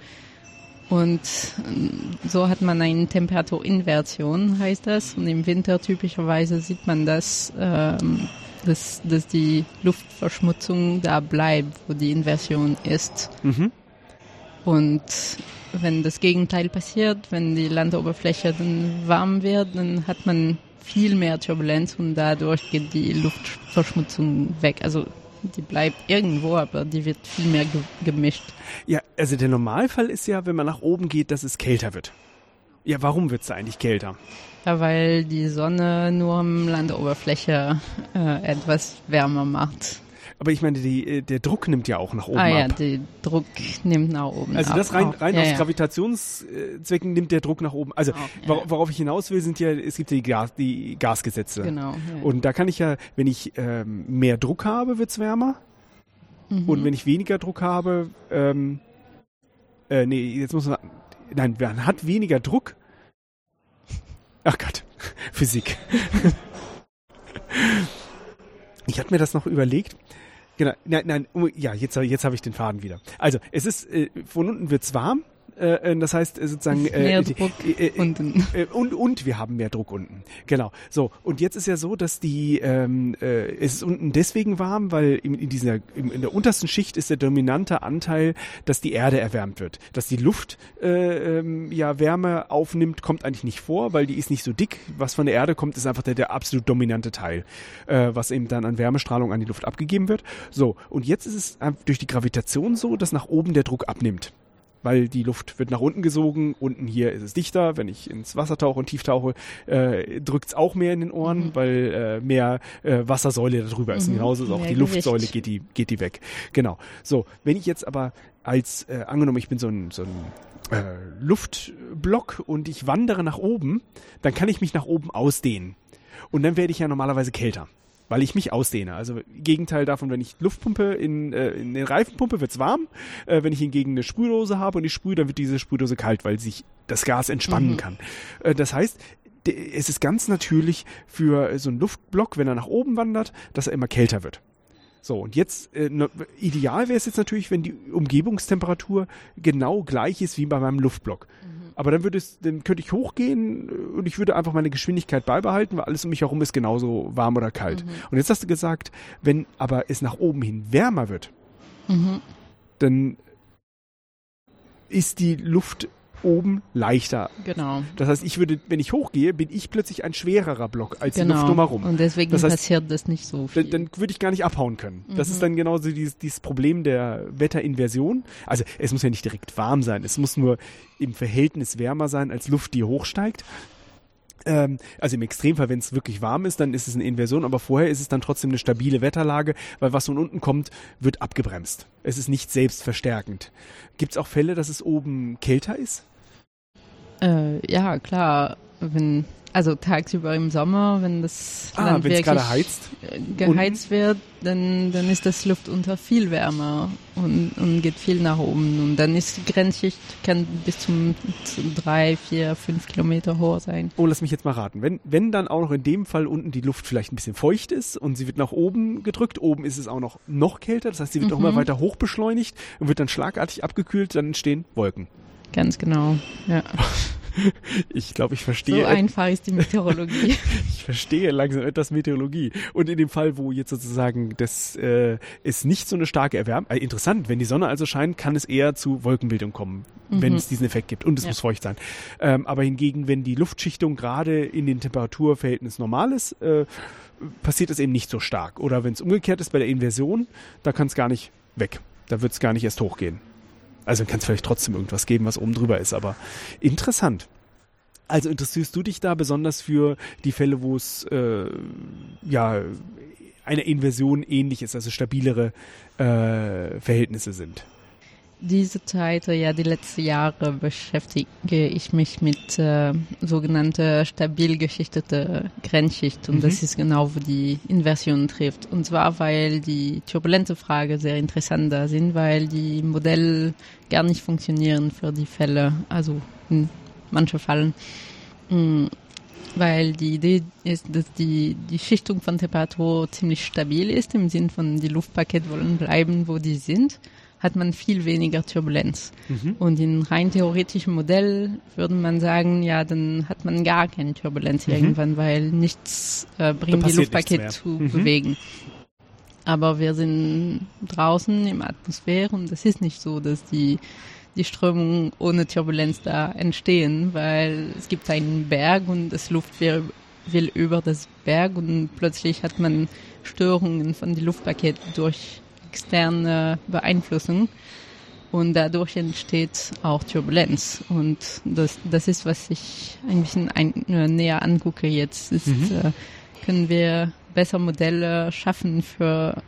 Und äh, so hat man eine Temperaturinversion, heißt das. Und im Winter typischerweise sieht man das, ähm, dass, dass die Luftverschmutzung da bleibt, wo die Inversion ist. Mhm. Und wenn das Gegenteil passiert, wenn die Landoberfläche dann warm wird, dann hat man viel mehr Turbulenz und dadurch geht die Luftverschmutzung weg. Also die bleibt irgendwo, aber die wird viel mehr ge gemischt. Ja, also der Normalfall ist ja, wenn man nach oben geht, dass es kälter wird. Ja, warum wird es eigentlich kälter? Ja, weil die Sonne nur am Landoberfläche äh, etwas wärmer macht. Aber ich meine, die, äh, der Druck nimmt ja auch nach oben ah, ab. ja, der Druck nimmt nach oben Also das rein, rein ja, aus ja. Gravitationszwecken nimmt der Druck nach oben. Also ja. worauf ich hinaus will, sind ja, es gibt ja die, Gas, die Gasgesetze. Genau. Und da kann ich ja, wenn ich ähm, mehr Druck habe, wird's wärmer. Mhm. Und wenn ich weniger Druck habe, ähm, äh, nee, jetzt muss man, nein, man hat weniger Druck. Ach Gott, (laughs) Physik. (laughs) ich hatte mir das noch überlegt. Genau, nein, nein, oh, ja, jetzt, jetzt habe ich den Faden wieder. Also, es ist, äh, von unten wird's warm, äh, äh, das heißt äh, sozusagen äh, mehr Druck äh, unten. und und wir haben mehr Druck unten. Genau. So und jetzt ist ja so dass die ähm, äh, es ist unten deswegen warm weil in, in dieser in, in der untersten Schicht ist der dominante Anteil dass die Erde erwärmt wird. Dass die Luft äh, ähm, ja Wärme aufnimmt kommt eigentlich nicht vor weil die ist nicht so dick. Was von der Erde kommt ist einfach der, der absolut dominante Teil äh, was eben dann an Wärmestrahlung an die Luft abgegeben wird. So und jetzt ist es durch die Gravitation so dass nach oben der Druck abnimmt weil die Luft wird nach unten gesogen. Unten hier ist es dichter. Wenn ich ins Wasser tauche und tief tauche, äh, drückt es auch mehr in den Ohren, mhm. weil äh, mehr äh, Wassersäule darüber ist. Mhm. Genauso ist auch mehr die Gewicht. Luftsäule geht die, geht die weg. Genau. So, wenn ich jetzt aber als, äh, angenommen, ich bin so ein, so ein äh, Luftblock und ich wandere nach oben, dann kann ich mich nach oben ausdehnen. Und dann werde ich ja normalerweise kälter weil ich mich ausdehne. Also Gegenteil davon, wenn ich Luftpumpe in, äh, in den Reifen pumpe, wird's warm. Äh, wenn ich hingegen eine Sprühdose habe und ich sprühe, dann wird diese Sprühdose kalt, weil sich das Gas entspannen mhm. kann. Äh, das heißt, es ist ganz natürlich für so einen Luftblock, wenn er nach oben wandert, dass er immer kälter wird. So, und jetzt, äh, ideal wäre es jetzt natürlich, wenn die Umgebungstemperatur genau gleich ist wie bei meinem Luftblock. Mhm. Aber dann würde es, dann könnte ich hochgehen und ich würde einfach meine Geschwindigkeit beibehalten, weil alles um mich herum ist genauso warm oder kalt. Mhm. Und jetzt hast du gesagt, wenn aber es nach oben hin wärmer wird, Mhm. dann ist die Luft oben leichter. Genau. Das heißt, ich würde, wenn ich hochgehe, bin ich plötzlich ein schwererer Block als die genau. Luft drumherum. Und deswegen Das heißt, passiert das nicht so viel. Dann, dann würde ich gar nicht abhauen können. Das Mhm. ist dann genauso dieses, dieses Problem der Wetterinversion. Also es muss ja nicht direkt warm sein, es muss nur im Verhältnis wärmer sein als Luft, die hochsteigt. Ähm, also im Extremfall, wenn es wirklich warm ist, dann ist es eine Inversion, aber vorher ist es dann trotzdem eine stabile Wetterlage, weil was von unten kommt, wird abgebremst. Es ist nicht selbstverstärkend. Gibt es auch Fälle, dass es oben kälter ist? Äh, ja, klar. Wenn, also tagsüber im Sommer, wenn das Ah, Land wirklich gerade heizt. äh, geheizt wird, dann, dann ist das Luft unter viel wärmer und, und geht viel nach oben. Und dann ist die Grenzschicht, kann bis zum, zu drei, vier, fünf Kilometer hoch sein. Oh, lass mich jetzt mal raten. Wenn, wenn dann auch noch in dem Fall unten die Luft vielleicht ein bisschen feucht ist und sie wird nach oben gedrückt, oben ist es auch noch noch kälter, das heißt, sie wird auch Mhm. immer weiter hoch beschleunigt und wird dann schlagartig abgekühlt, dann entstehen Wolken. Ganz genau. Ja. (laughs) Ich glaube, ich So verstehe, einfach ist die Meteorologie. (laughs) ich verstehe langsam etwas Meteorologie. Und in dem Fall, wo jetzt sozusagen das äh, ist nicht so eine starke Erwärmung, äh, interessant, wenn die Sonne also scheint, kann es eher zu Wolkenbildung kommen, wenn Mhm. es diesen Effekt gibt. Und es Ja. muss feucht sein. Ähm, aber hingegen, wenn die Luftschichtung gerade in den Temperaturverhältnissen normal ist, äh, passiert es eben nicht so stark. Oder wenn es umgekehrt ist bei der Inversion, da kann es gar nicht weg. Da wird es gar nicht erst hochgehen. Also kann es vielleicht trotzdem irgendwas geben, was oben drüber ist, aber interessant. Also interessierst du dich da besonders für die Fälle, wo es äh, ja eine Inversion ähnlich ist, also stabilere äh, Verhältnisse sind? Diese Zeit, äh, ja, die letzten Jahre beschäftige ich mich mit äh, sogenannter stabil geschichtete Grenzschicht und Mhm. das ist genau, wo die Inversion trifft. Und zwar, weil die turbulente Frage sehr interessant da sind, weil die Modelle gar nicht funktionieren für die Fälle, also in manchen Fällen. Mm, Weil die Idee ist, dass die, die Schichtung von Temperatur ziemlich stabil ist, im Sinn von die Luftpakete wollen bleiben, wo die sind hat man viel weniger Turbulenz. Mhm. Und in rein theoretischem Modell würde man sagen, ja, dann hat man gar keine Turbulenz Mhm. irgendwann, weil nichts äh, bringt die passiert Luftpaket nichts zu. Mhm. bewegen. Aber wir sind draußen im Atmosphäre und es ist nicht so, dass die, die Strömungen ohne Turbulenz da entstehen, weil es gibt einen Berg und das Luft will, will über das Berg und plötzlich hat man Störungen von den Luftpaketen durch externe Beeinflussung und dadurch entsteht auch Turbulenz und das, das ist, was ich ein bisschen ein, äh, näher angucke jetzt, ist, Mhm. äh, können wir besser Modelle schaffen für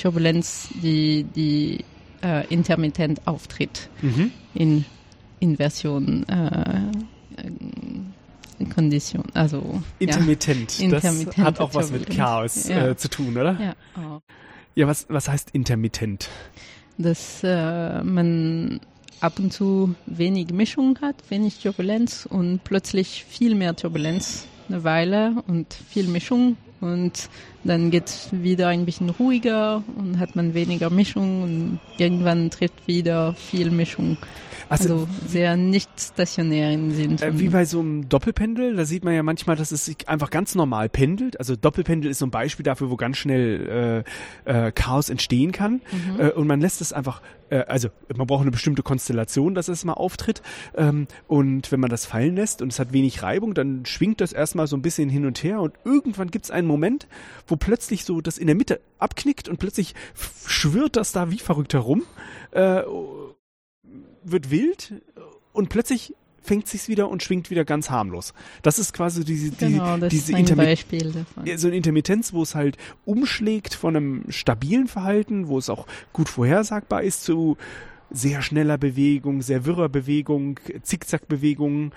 Turbulenz, die, die äh, intermittent auftritt Mhm. in Inversion äh, äh, Kondition, also ja. Intermittent. Das hat auch was mit. Chaos Ja. äh, zu tun, oder? Ja, auch. Ja, was, was heißt intermittent? dass äh, man ab und zu wenig Mischung hat, wenig Turbulenz und plötzlich viel mehr Turbulenz eine Weile und viel Mischung und dann geht es wieder ein bisschen ruhiger und hat man weniger Mischung und irgendwann trifft wieder viel Mischung. Also, sehr nicht stationär im Sinn. Äh, wie bei so einem Doppelpendel, da sieht man ja manchmal, dass es sich einfach ganz normal pendelt. Also Doppelpendel ist so ein Beispiel dafür, wo ganz schnell äh, äh, Chaos entstehen kann. Äh, und man lässt es einfach, äh, also man braucht eine bestimmte Konstellation, dass es mal auftritt. Ähm, und wenn man das fallen lässt und es hat wenig Reibung, dann schwingt das erstmal so ein bisschen hin und her. Und irgendwann gibt es einen Moment, wo plötzlich so das in der Mitte abknickt und plötzlich schwirrt das da wie verrückt herum. Äh, wird wild und plötzlich fängt sich's wieder und schwingt wieder ganz harmlos. Das ist quasi diese, die, genau, das diese ist ein Intermi- Beispiel davon. so eine Intermittenz, wo es halt umschlägt von einem stabilen Verhalten, wo es auch gut vorhersagbar ist zu sehr schneller Bewegung, sehr wirrer Bewegung, Zickzackbewegung.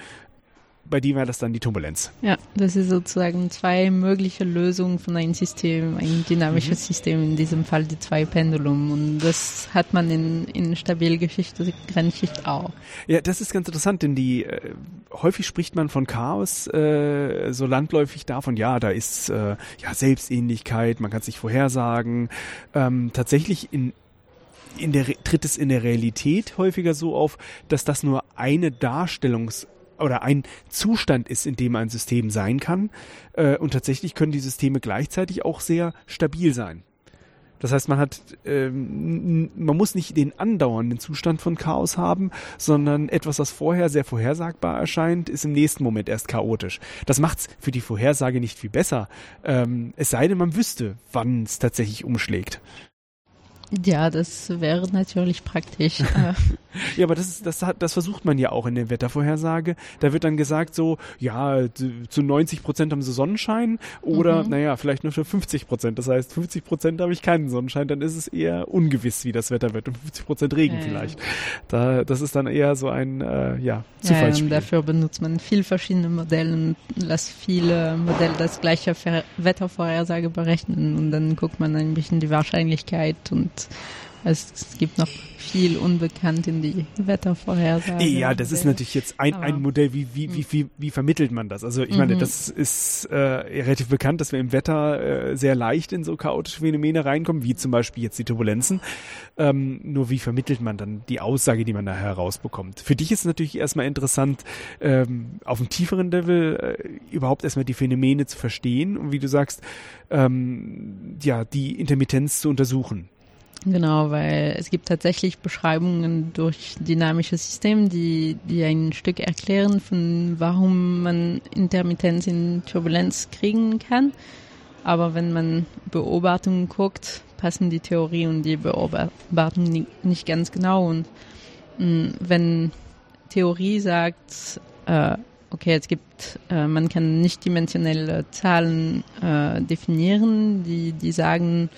Bei dem wäre das dann die Turbulenz. Ja, das ist sozusagen zwei mögliche Lösungen von einem System, ein dynamisches System, in diesem Fall die zwei Pendulum. Und das hat man in, in Stabilgeschichte, Grenzschicht auch. Ja, das ist ganz interessant, denn die äh, häufig spricht man von Chaos äh, so landläufig davon, ja, da ist äh, ja Selbstähnlichkeit, man kann es nicht vorhersagen. Ähm, tatsächlich in in der, tritt es in der Realität häufiger so auf, dass das nur eine Darstellungs- oder ein Zustand ist, in dem ein System sein kann. Äh, und tatsächlich können die Systeme gleichzeitig auch sehr stabil sein. Das heißt, man hat, ähm, man muss nicht den andauernden Zustand von Chaos haben, sondern etwas, was vorher sehr vorhersagbar erscheint, ist im nächsten Moment erst chaotisch. Das macht's für die Vorhersage nicht viel besser. Ähm, es sei denn, man wüsste, wann es tatsächlich umschlägt. Ja, das wäre natürlich praktisch. (laughs) ja, aber das, ist, das, hat, das versucht man ja auch in der Wettervorhersage. Da wird dann gesagt so, ja, zu 90 Prozent haben sie Sonnenschein oder, mhm. naja, vielleicht nur für 50 Prozent. Das heißt, 50 Prozent habe ich keinen Sonnenschein, dann ist es eher ungewiss, wie das Wetter wird und 50 Prozent Regen ja, vielleicht. Da, das ist dann eher so ein, äh, ja, Zufallsspiel. Ja, und dafür benutzt man viel verschiedene Modelle und lässt viele Modelle das gleiche Wettervorhersage berechnen und dann guckt man ein bisschen die Wahrscheinlichkeit und es gibt noch viel unbekannt in die Wettervorhersage. Ja, das ist natürlich jetzt ein, ein Modell. Wie, wie, wie, wie, wie vermittelt man das? Also ich meine, mhm. das ist äh, relativ bekannt, dass wir im Wetter äh, sehr leicht in so chaotische Phänomene reinkommen, wie zum Beispiel jetzt die Turbulenzen. Ähm, nur wie vermittelt man dann die Aussage, die man da herausbekommt? Für dich ist es natürlich erstmal interessant, ähm, auf einem tieferen Level äh, überhaupt erstmal die Phänomene zu verstehen und wie du sagst, ähm, ja, die Intermittenz zu untersuchen. Genau, weil es gibt tatsächlich Beschreibungen durch dynamische Systeme, die, die ein Stück erklären, von warum man Intermittenz in Turbulenz kriegen kann. Aber wenn man Beobachtungen guckt, passen die Theorie und die Beobachtung nicht ganz genau. Und mm, wenn Theorie sagt, äh, okay, es gibt, äh, man kann nicht dimensionelle Zahlen äh, definieren, die, die sagen,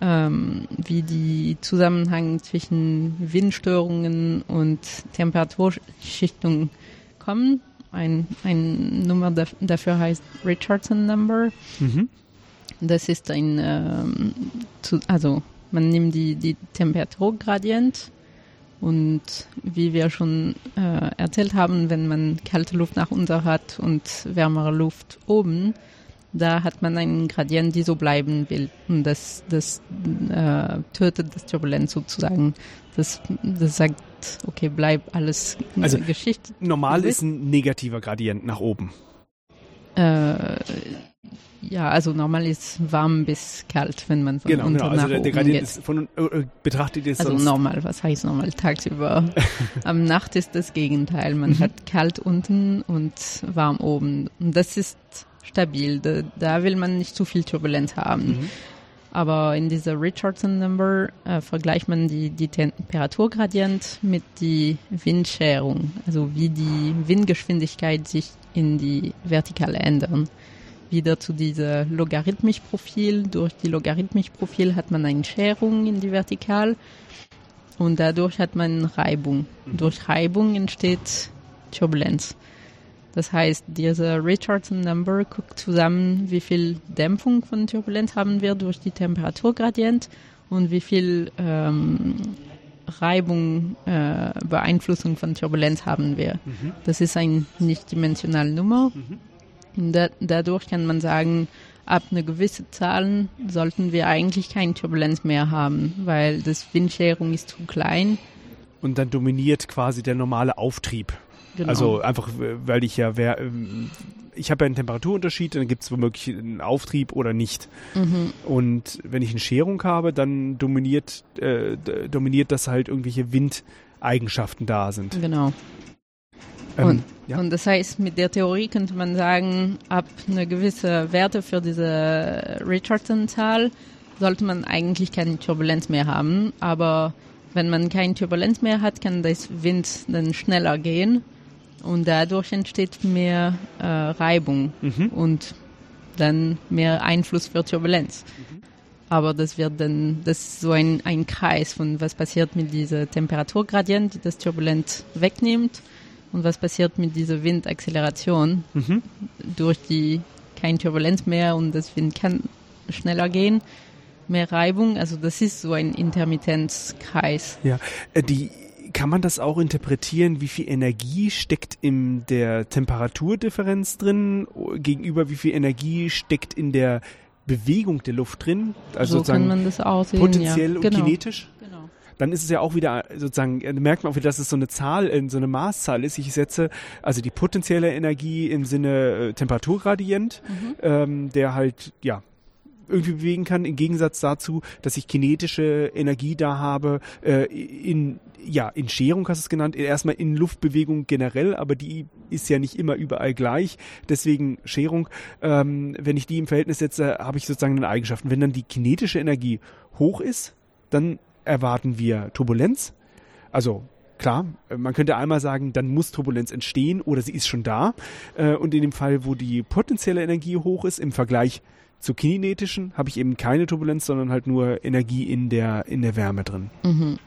ähm, wie die Zusammenhang zwischen Windstörungen und Temperaturschichtung kommen. Ein, ein Nummer dafür heißt Richardson Number. Mhm. Das ist ein, ähm, zu, also man nimmt die, die Temperaturgradient und wie wir schon äh, erzählt haben, wenn man kalte Luft nach unten hat und wärmere Luft oben, da hat man einen Gradient, die so bleiben will. Und das, das äh, tötet das Turbulenz sozusagen. Das, das sagt, okay, bleib alles also Geschichte. Normal ist ein negativer Gradient nach oben. Äh, ja, also normal ist warm bis kalt, wenn man von genau, unten genau. Also nach der, der Gradient ist von äh, äh betrachtet ist Also normal, was heißt normal? Tagsüber. (laughs) Am Nacht ist das Gegenteil. Man mhm. hat kalt unten und warm oben. Und das ist stabil. Da, da will man nicht zu viel Turbulenz haben. Mhm. Aber in dieser Richardson Number äh, vergleicht man die, die Temperaturgradient mit die Windscherung, also wie die Windgeschwindigkeit sich in die Vertikale ändern. Wieder zu diesem Logarithmisch-Profil. Durch die Logarithmisch-Profil hat man eine Scherung in die Vertikal und dadurch hat man Reibung. Mhm. Durch Reibung entsteht Turbulenz. Das heißt, diese Richardson Number guckt zusammen, wie viel Dämpfung von Turbulenz haben wir durch die Temperaturgradient und wie viel ähm, Reibung, äh, Beeinflussung von Turbulenz haben wir. Mhm. Das ist eine nicht-dimensionale Nummer. Mhm. Da, dadurch kann man sagen, ab einer gewissen Zahl sollten wir eigentlich keine Turbulenz mehr haben, weil das Windscherung ist zu klein. Und dann dominiert quasi der normale Auftrieb. Genau. Also einfach, weil ich ja, wer, ähm, ich habe ja einen Temperaturunterschied, dann gibt es womöglich einen Auftrieb oder nicht. Mhm. Und wenn ich eine Scherung habe, dann dominiert, äh, dominiert, dass halt irgendwelche Windeigenschaften da sind. Genau. Ähm, und, ja. und, das heißt, mit der Theorie könnte man sagen, ab eine gewisse Werte für diese Richardson-Zahl sollte man eigentlich keine Turbulenz mehr haben. Aber wenn man keine Turbulenz mehr hat, kann das Wind dann schneller gehen und dadurch entsteht mehr äh, Reibung mhm. und dann mehr Einfluss für Turbulenz. Mhm. Aber das wird dann, das ist so ein, ein Kreis von was passiert mit dieser Temperaturgradient, die das Turbulenz wegnimmt und was passiert mit dieser Windacceleration, mhm. durch die kein Turbulenz mehr und das Wind kann schneller gehen mehr Reibung. Also das ist so ein Intermittenzkreis. Ja, äh, die kann man das auch interpretieren, wie viel Energie steckt in der Temperaturdifferenz drin, gegenüber wie viel Energie steckt in der Bewegung der Luft drin? Also so kann man das aussehen, potenziell ja. und genau. kinetisch? Genau. dann ist es ja auch wieder sozusagen, äh, merkt man auch wieder, dass es so eine Zahl, äh, so eine Maßzahl ist. Ich setze also die potenzielle Energie im Sinne äh, Temperaturgradient, mhm. ähm, der halt, ja, irgendwie bewegen kann, im Gegensatz dazu, dass ich kinetische Energie da habe, äh, in, ja, in Scherung hast du es genannt, erstmal in Luftbewegung generell, aber die ist ja nicht immer überall gleich, deswegen Scherung. Ähm, wenn ich die im Verhältnis setze, habe ich sozusagen eine Eigenschaft. wenn dann die kinetische Energie hoch ist, dann erwarten wir Turbulenz. Also klar, man könnte einmal sagen, dann muss Turbulenz entstehen oder sie ist schon da. Äh, und in dem Fall, wo die potenzielle Energie hoch ist, im Vergleich zur kinetischen, habe ich eben keine Turbulenz, sondern halt nur Energie in der, in der Wärme drin. Mhm.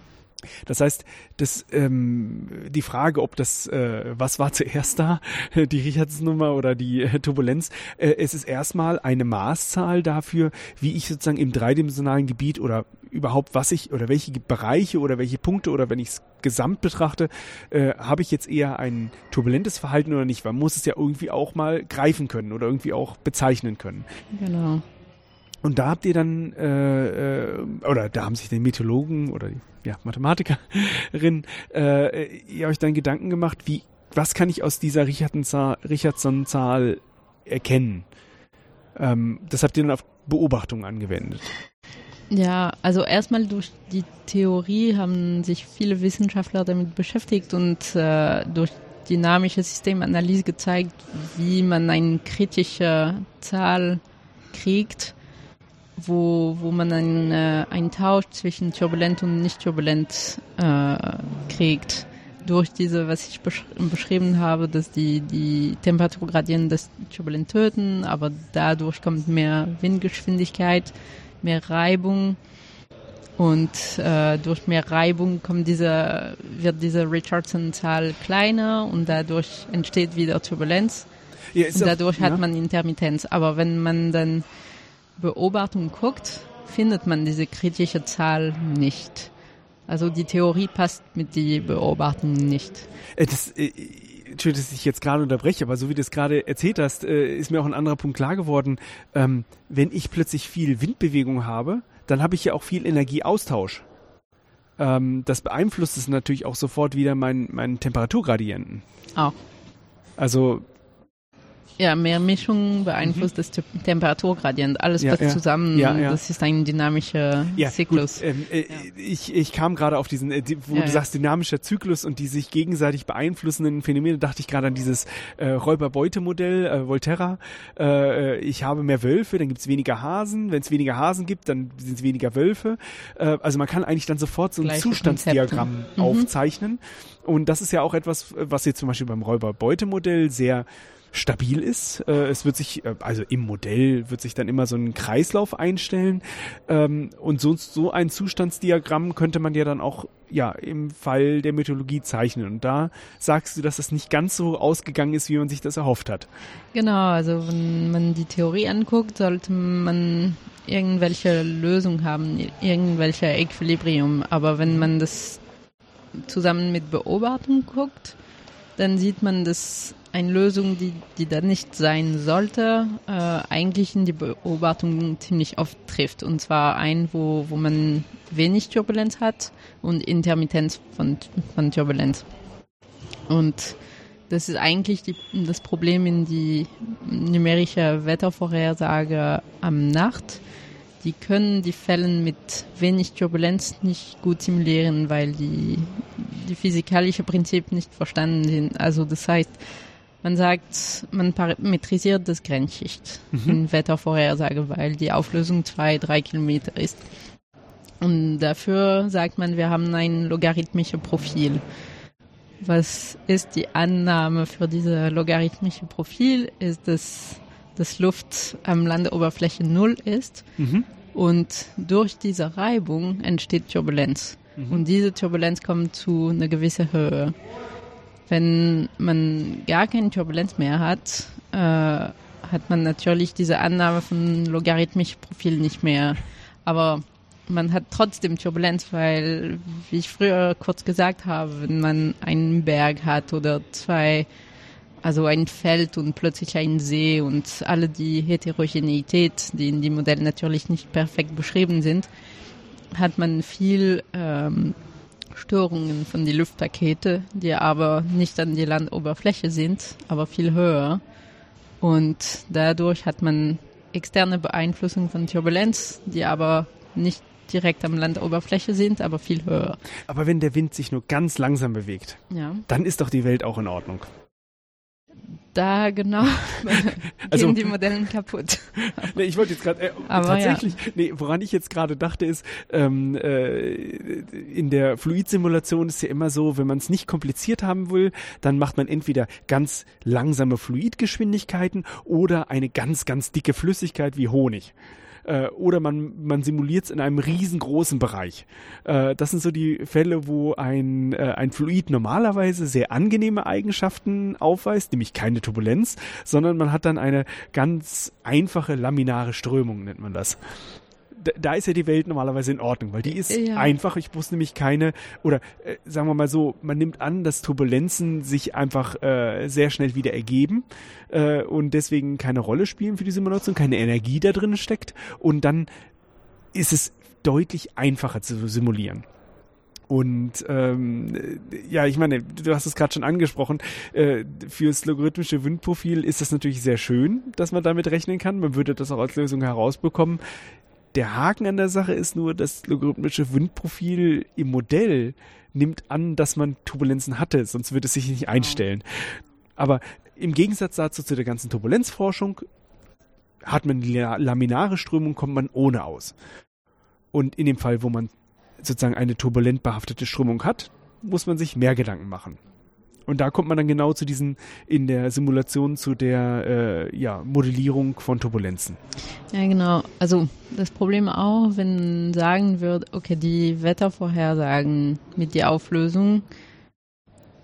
Das heißt, das, ähm, die Frage, ob das, äh, was war zuerst da, (laughs) die Richards-Nummer oder die äh, Turbulenz, äh, es ist erstmal eine Maßzahl dafür, wie ich sozusagen im dreidimensionalen Gebiet oder überhaupt was ich oder welche Bereiche oder welche Punkte oder wenn ich es gesamt betrachte, äh, habe ich jetzt eher ein turbulentes Verhalten oder nicht? Man muss es ja irgendwie auch mal greifen können oder irgendwie auch bezeichnen können. Genau. Und da habt ihr dann, äh, äh, oder da haben sich die Meteorologen oder die ja, Mathematikerin, äh, ihr euch dann Gedanken gemacht, wie, was kann ich aus dieser Richardson-Zahl erkennen? Ähm, das habt ihr dann auf Beobachtungen angewendet. Ja, also erstmal durch die Theorie haben sich viele Wissenschaftler damit beschäftigt und äh, durch dynamische Systemanalyse gezeigt, wie man eine kritische Zahl kriegt wo, wo man einen, äh, einen Tausch zwischen turbulent und nicht turbulent äh, kriegt. Durch diese, was ich besch beschrieben habe, dass die, die Temperaturgradienten das Turbulent töten, aber dadurch kommt mehr Windgeschwindigkeit, mehr Reibung und äh, durch mehr Reibung kommt diese, wird diese Richardson-Zahl kleiner und dadurch entsteht wieder Turbulenz. Ja, und dadurch auch, hat ja. man Intermittenz. Aber wenn man dann Beobachtung guckt, findet man diese kritische Zahl nicht. Also die Theorie passt mit die Beobachtung nicht. Äh, das, äh, Entschuldigung, dass ich jetzt gerade unterbreche, aber so wie du es gerade erzählt hast, äh, ist mir auch ein anderer Punkt klar geworden. Ähm, wenn ich plötzlich viel Windbewegung habe, dann habe ich ja auch viel Energieaustausch. Ähm, das beeinflusst es natürlich auch sofort wieder meinen mein Temperaturgradienten. Auch. Also ja, mehr Mischung beeinflusst mhm. das Temperaturgradient. Alles ja, passt ja. zusammen. Ja, ja. Das ist ein dynamischer Zyklus. Ähm, äh, ich, ich kam gerade auf diesen, äh, wo du sagst, dynamischer Zyklus und die sich gegenseitig beeinflussenden Phänomene, dachte ich gerade an dieses äh, Räuber-Beute-Modell, äh, Volterra. Äh, ich habe mehr Wölfe, dann gibt es weniger Hasen. Wenn es weniger Hasen gibt, dann sind es weniger Wölfe. Äh, also man kann eigentlich dann sofort so ein Gleiche Zustandsdiagramm mhm. aufzeichnen. Und das ist ja auch etwas, was jetzt zum Beispiel beim Räuber-Beute-Modell sehr stabil ist. Äh, es wird sich, äh, also im Modell wird sich dann immer so ein Kreislauf einstellen. Ähm, und so, so ein Zustandsdiagramm könnte man ja dann auch ja im Fall der Mythologie zeichnen. Und da sagst du, dass das nicht ganz so ausgegangen ist, wie man sich das erhofft hat. Genau, also wenn man die Theorie anguckt, sollte man irgendwelche Lösung haben, irgendwelche Equilibrium. Aber wenn man das zusammen mit Beobachtung guckt, dann sieht man, dass eine Lösung, die, die da nicht sein sollte, äh, eigentlich in die Beobachtung ziemlich oft trifft. Und zwar ein, wo, wo man wenig Turbulenz hat und Intermittenz von, von Turbulenz. Und das ist eigentlich die, das Problem in die numerische Wettervorhersage am Nacht die können die Fälle mit wenig Turbulenz nicht gut simulieren, weil die, die physikalische Prinzip nicht verstanden sind. Also das heißt, man sagt, man parametrisiert das Grenzschicht mhm. in Wettervorhersage, weil die Auflösung zwei, drei Kilometer ist. Und dafür sagt man, wir haben ein logarithmisches Profil. Was ist die Annahme für dieses logarithmische Profil? Ist, dass dass Luft am Landeoberfläche null ist. Mhm. Und durch diese Reibung entsteht Turbulenz. Mhm. Und diese Turbulenz kommt zu einer gewissen Höhe. Wenn man gar keine Turbulenz mehr hat, äh, hat man natürlich diese Annahme von logarithmischem Profil nicht mehr. Aber man hat trotzdem Turbulenz, weil, wie ich früher kurz gesagt habe, wenn man einen Berg hat oder zwei also ein Feld und plötzlich ein See und alle die Heterogeneität, die in dem Modell natürlich nicht perfekt beschrieben sind, hat man viel ähm, Störungen von den Luftpakete, die aber nicht an die Landoberfläche sind, aber viel höher. Und dadurch hat man externe Beeinflussung von Turbulenz, die aber nicht direkt am Landoberfläche sind, aber viel höher. Aber wenn der Wind sich nur ganz langsam bewegt, ja. dann ist doch die Welt auch in Ordnung. Da genau (laughs) also, gehen die Modellen kaputt. (laughs) nee, ich wollte jetzt gerade äh, tatsächlich, ja. nee, woran ich jetzt gerade dachte, ist, ähm, äh, in der Fluidsimulation ist ja immer so, wenn man es nicht kompliziert haben will, dann macht man entweder ganz langsame Fluidgeschwindigkeiten oder eine ganz, ganz dicke Flüssigkeit wie Honig äh, oder man, man simuliert es in einem riesengroßen Bereich. Äh, das sind so die Fälle, wo ein, äh, ein Fluid normalerweise sehr angenehme Eigenschaften aufweist, nämlich keine Turbulenz, sondern man hat dann eine ganz einfache laminare Strömung, nennt man das da ist ja die Welt normalerweise in Ordnung, weil die ist ja. einfach. Ich muss nämlich keine, oder äh, sagen wir mal so, man nimmt an, dass Turbulenzen sich einfach äh, sehr schnell wieder ergeben äh, und deswegen keine Rolle spielen für die Simulation, keine Energie da drin steckt und dann ist es deutlich einfacher zu simulieren. Und ähm, ja, ich meine, du hast es gerade schon angesprochen, äh, fürs logarithmische Windprofil ist das natürlich sehr schön, dass man damit rechnen kann. Man würde das auch als Lösung herausbekommen. Der Haken an der Sache ist nur, das logarithmische Windprofil im Modell nimmt an, dass man Turbulenzen hatte, sonst würde es sich nicht einstellen. Aber im Gegensatz dazu zu der ganzen Turbulenzforschung hat man die laminare Strömung, kommt man ohne aus. Und in dem Fall, wo man sozusagen eine turbulent behaftete Strömung hat, muss man sich mehr Gedanken machen. Und da kommt man dann genau zu diesen, in der Simulation zu der äh, ja, Modellierung von Turbulenzen. Ja, genau. Also das Problem auch, wenn sagen wird, okay, die Wettervorhersagen mit der Auflösung,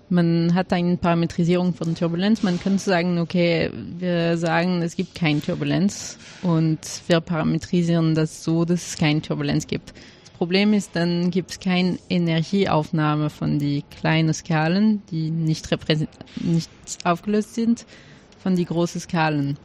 man hat eine Parametrisierung von Turbulenz. Man könnte sagen, okay, wir sagen, es gibt keine Turbulenz und wir parametrisieren das so, dass es keine Turbulenz gibt. Problem ist, dann gibt es keine Energieaufnahme von die kleinen Skalen, die nicht, nicht aufgelöst sind, von die großen Skalen.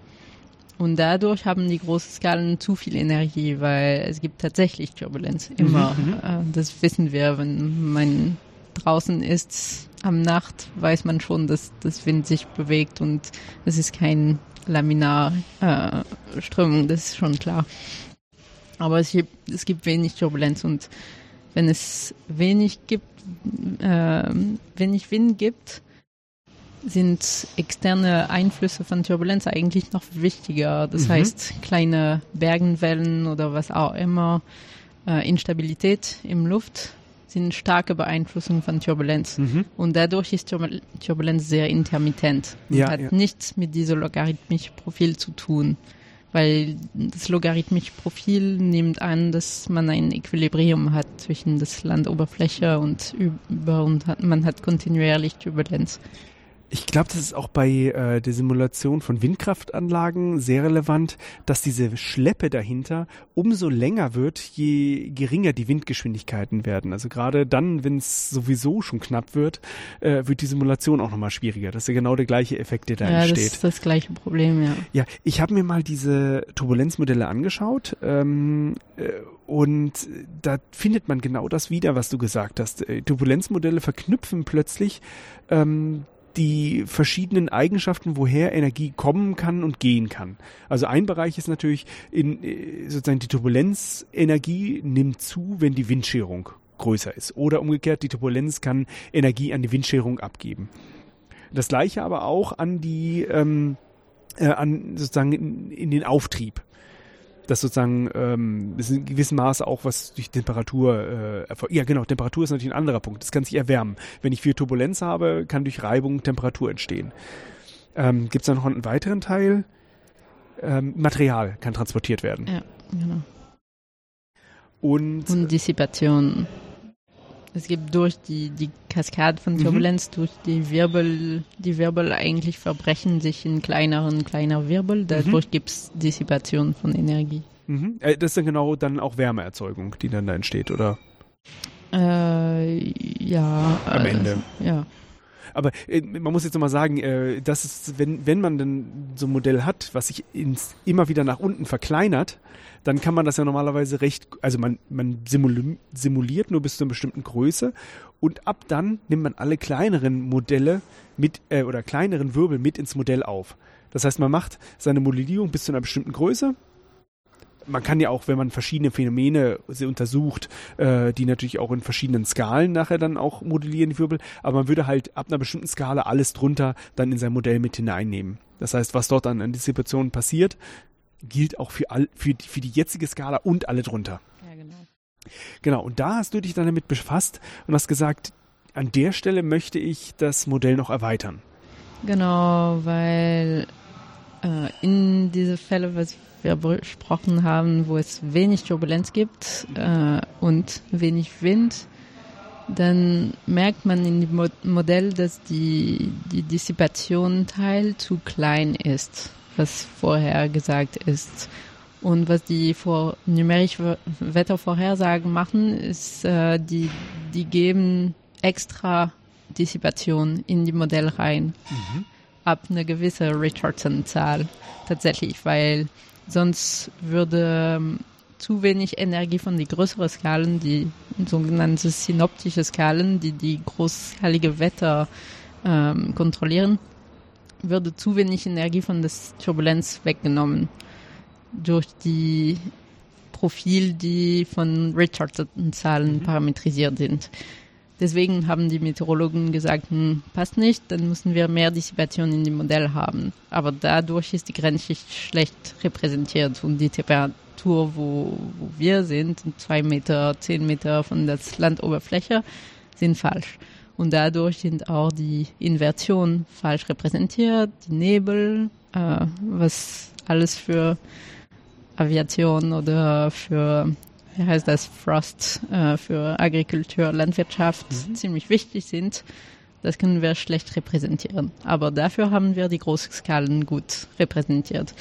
Und dadurch haben die großen Skalen zu viel Energie, weil es gibt tatsächlich Turbulenz immer. Mhm. Äh, das wissen wir, wenn man draußen ist am Nacht, weiß man schon, dass das Wind sich bewegt und es ist kein Laminarströmung, äh, das ist schon klar. Aber es gibt, es gibt wenig Turbulenz und wenn es wenig gibt, äh, wenig Wind gibt, sind externe Einflüsse von Turbulenz eigentlich noch wichtiger. Das mhm. heißt, kleine Bergenwellen oder was auch immer, äh, Instabilität im Luft sind starke Beeinflussungen von Turbulenz. Mhm. Und dadurch ist Turbulenz sehr intermittent. Ja, hat ja. nichts mit diesem logarithmischen Profil zu tun weil das logarithmische Profil nimmt an, dass man ein Equilibrium hat zwischen das Landoberfläche und über und hat, man hat kontinuierlich Turbulenz. Ich glaube, das ist auch bei äh, der Simulation von Windkraftanlagen sehr relevant, dass diese Schleppe dahinter umso länger wird, je geringer die Windgeschwindigkeiten werden. Also gerade dann, wenn es sowieso schon knapp wird, äh, wird die Simulation auch nochmal schwieriger. Das ist ja genau der gleiche Effekt, der da ja, entsteht. Das ist das gleiche Problem, ja. Ja, ich habe mir mal diese Turbulenzmodelle angeschaut ähm, äh, und da findet man genau das wieder, was du gesagt hast. Äh, Turbulenzmodelle verknüpfen plötzlich ähm, die verschiedenen Eigenschaften, woher Energie kommen kann und gehen kann. Also ein Bereich ist natürlich in, äh, sozusagen die Turbulenzenergie nimmt zu, wenn die Windscherung größer ist. Oder umgekehrt, die Turbulenz kann Energie an die Windscherung abgeben. Das gleiche aber auch an die, ähm, äh, an sozusagen in, in den Auftrieb dass sozusagen ähm, ist in gewissem Maße auch was durch Temperatur äh, Ja, genau, Temperatur ist natürlich ein anderer Punkt. Das kann sich erwärmen. Wenn ich viel Turbulenz habe, kann durch Reibung Temperatur entstehen. Ähm, Gibt es da noch einen weiteren Teil? Ähm, Material kann transportiert werden. Ja, genau. Und, Und Dissipation. Es gibt durch die, die Kaskade von mhm. Turbulenz, mhm. durch die Wirbel, die Wirbel eigentlich verbrechen sich in kleineren, kleiner Wirbel. Dadurch mhm. gibt es Dissipation von Energie. Mhm. Äh, das ist dann genau dann auch Wärmeerzeugung, die dann da entsteht, oder? Äh, ja. Am äh, Ende. Ja. Aber äh, man muss jetzt nochmal sagen, äh, dass es, wenn, wenn man dann so ein Modell hat, was sich ins, immer wieder nach unten verkleinert, dann kann man das ja normalerweise recht, also man, man simul simuliert nur bis zu einer bestimmten Größe und ab dann nimmt man alle kleineren Modelle mit äh, oder kleineren Wirbel mit ins Modell auf. Das heißt, man macht seine Modellierung bis zu einer bestimmten Größe. Man kann ja auch, wenn man verschiedene Phänomene untersucht, äh, die natürlich auch in verschiedenen Skalen nachher dann auch modellieren, die Wirbel, aber man würde halt ab einer bestimmten Skala alles drunter dann in sein Modell mit hineinnehmen. Das heißt, was dort an Antizipationen passiert, gilt auch für, all, für, für die jetzige Skala und alle drunter. Ja, genau. Genau, und da hast du dich dann damit befasst und hast gesagt, an der Stelle möchte ich das Modell noch erweitern. Genau, weil äh, in diese Fälle, was wir besprochen haben, wo es wenig Turbulenz gibt äh, und wenig Wind, dann merkt man in dem Modell, dass die, die Dissipation-Teil zu klein ist, was vorher gesagt ist. Und was die vor numerische Wettervorhersagen machen, ist, äh, die, die geben extra Dissipation in die Modelle rein. Mhm. Ab einer gewissen Richardson-Zahl tatsächlich, weil sonst würde ähm, zu wenig Energie von den größeren Skalen, die sogenannten synoptische Skalen, die die großskalige Wetter ähm, kontrollieren, würde zu wenig Energie von der Turbulenz weggenommen durch die Profil, die von Richardson-Zahlen mhm. parametrisiert sind. Deswegen haben die Meteorologen gesagt, hm, passt nicht, dann müssen wir mehr Dissipation in dem Modell haben. Aber dadurch ist die Grenzschicht schlecht repräsentiert und die Temperatur, wo, wo wir sind, zwei Meter, zehn Meter von der Landoberfläche, sind falsch. Und dadurch sind auch die Inversionen falsch repräsentiert, die Nebel, äh, was alles für Aviation oder für wie heißt das, Frost äh, für Agrikultur, Landwirtschaft mhm. ziemlich wichtig sind. Das können wir schlecht repräsentieren. Aber dafür haben wir die Großskalen gut repräsentiert.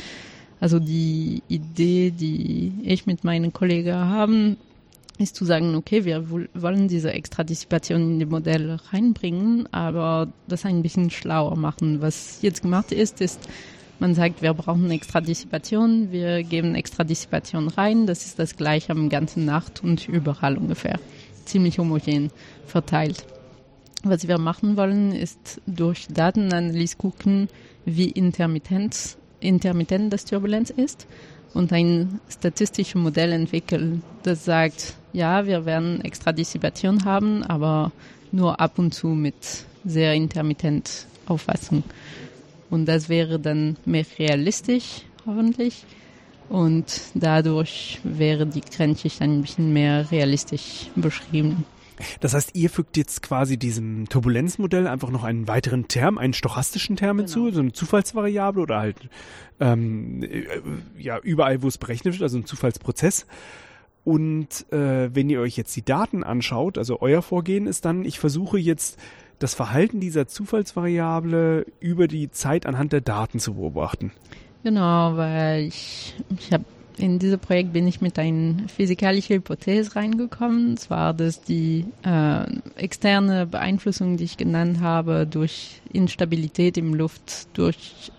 Also die Idee, die ich mit meinen Kollegen haben, ist zu sagen, okay, wir wollen diese Extradissipation in die Modelle reinbringen, aber das ein bisschen schlauer machen. Was jetzt gemacht ist, ist, man sagt, wir brauchen extra Dissipation, wir geben extra Dissipation rein. Das ist das gleiche am ganzen Nacht und überall ungefähr. Ziemlich homogen verteilt. Was wir machen wollen, ist durch Datenanalyse gucken, wie intermittent, intermittent das Turbulenz ist und ein statistisches Modell entwickeln, das sagt, ja, wir werden extra Dissipation haben, aber nur ab und zu mit sehr intermittent Auffassung. Und das wäre dann mehr realistisch, hoffentlich. Und dadurch wäre die Grenzschicht ein bisschen mehr realistisch beschrieben. Das heißt, ihr fügt jetzt quasi diesem Turbulenzmodell einfach noch einen weiteren Term, einen stochastischen Term genau. hinzu, so eine Zufallsvariable oder halt ähm, äh, ja überall, wo es berechnet wird, also ein Zufallsprozess. Und äh, wenn ihr euch jetzt die Daten anschaut, also euer Vorgehen ist dann, ich versuche jetzt das Verhalten dieser Zufallsvariable über die Zeit anhand der Daten zu beobachten. Genau, weil ich, ich habe in diesem Projekt bin ich mit einer physikalischen Hypothese reingekommen. Zwar, dass die äh, externe Beeinflussung, die ich genannt habe, durch Instabilität im Luft, durch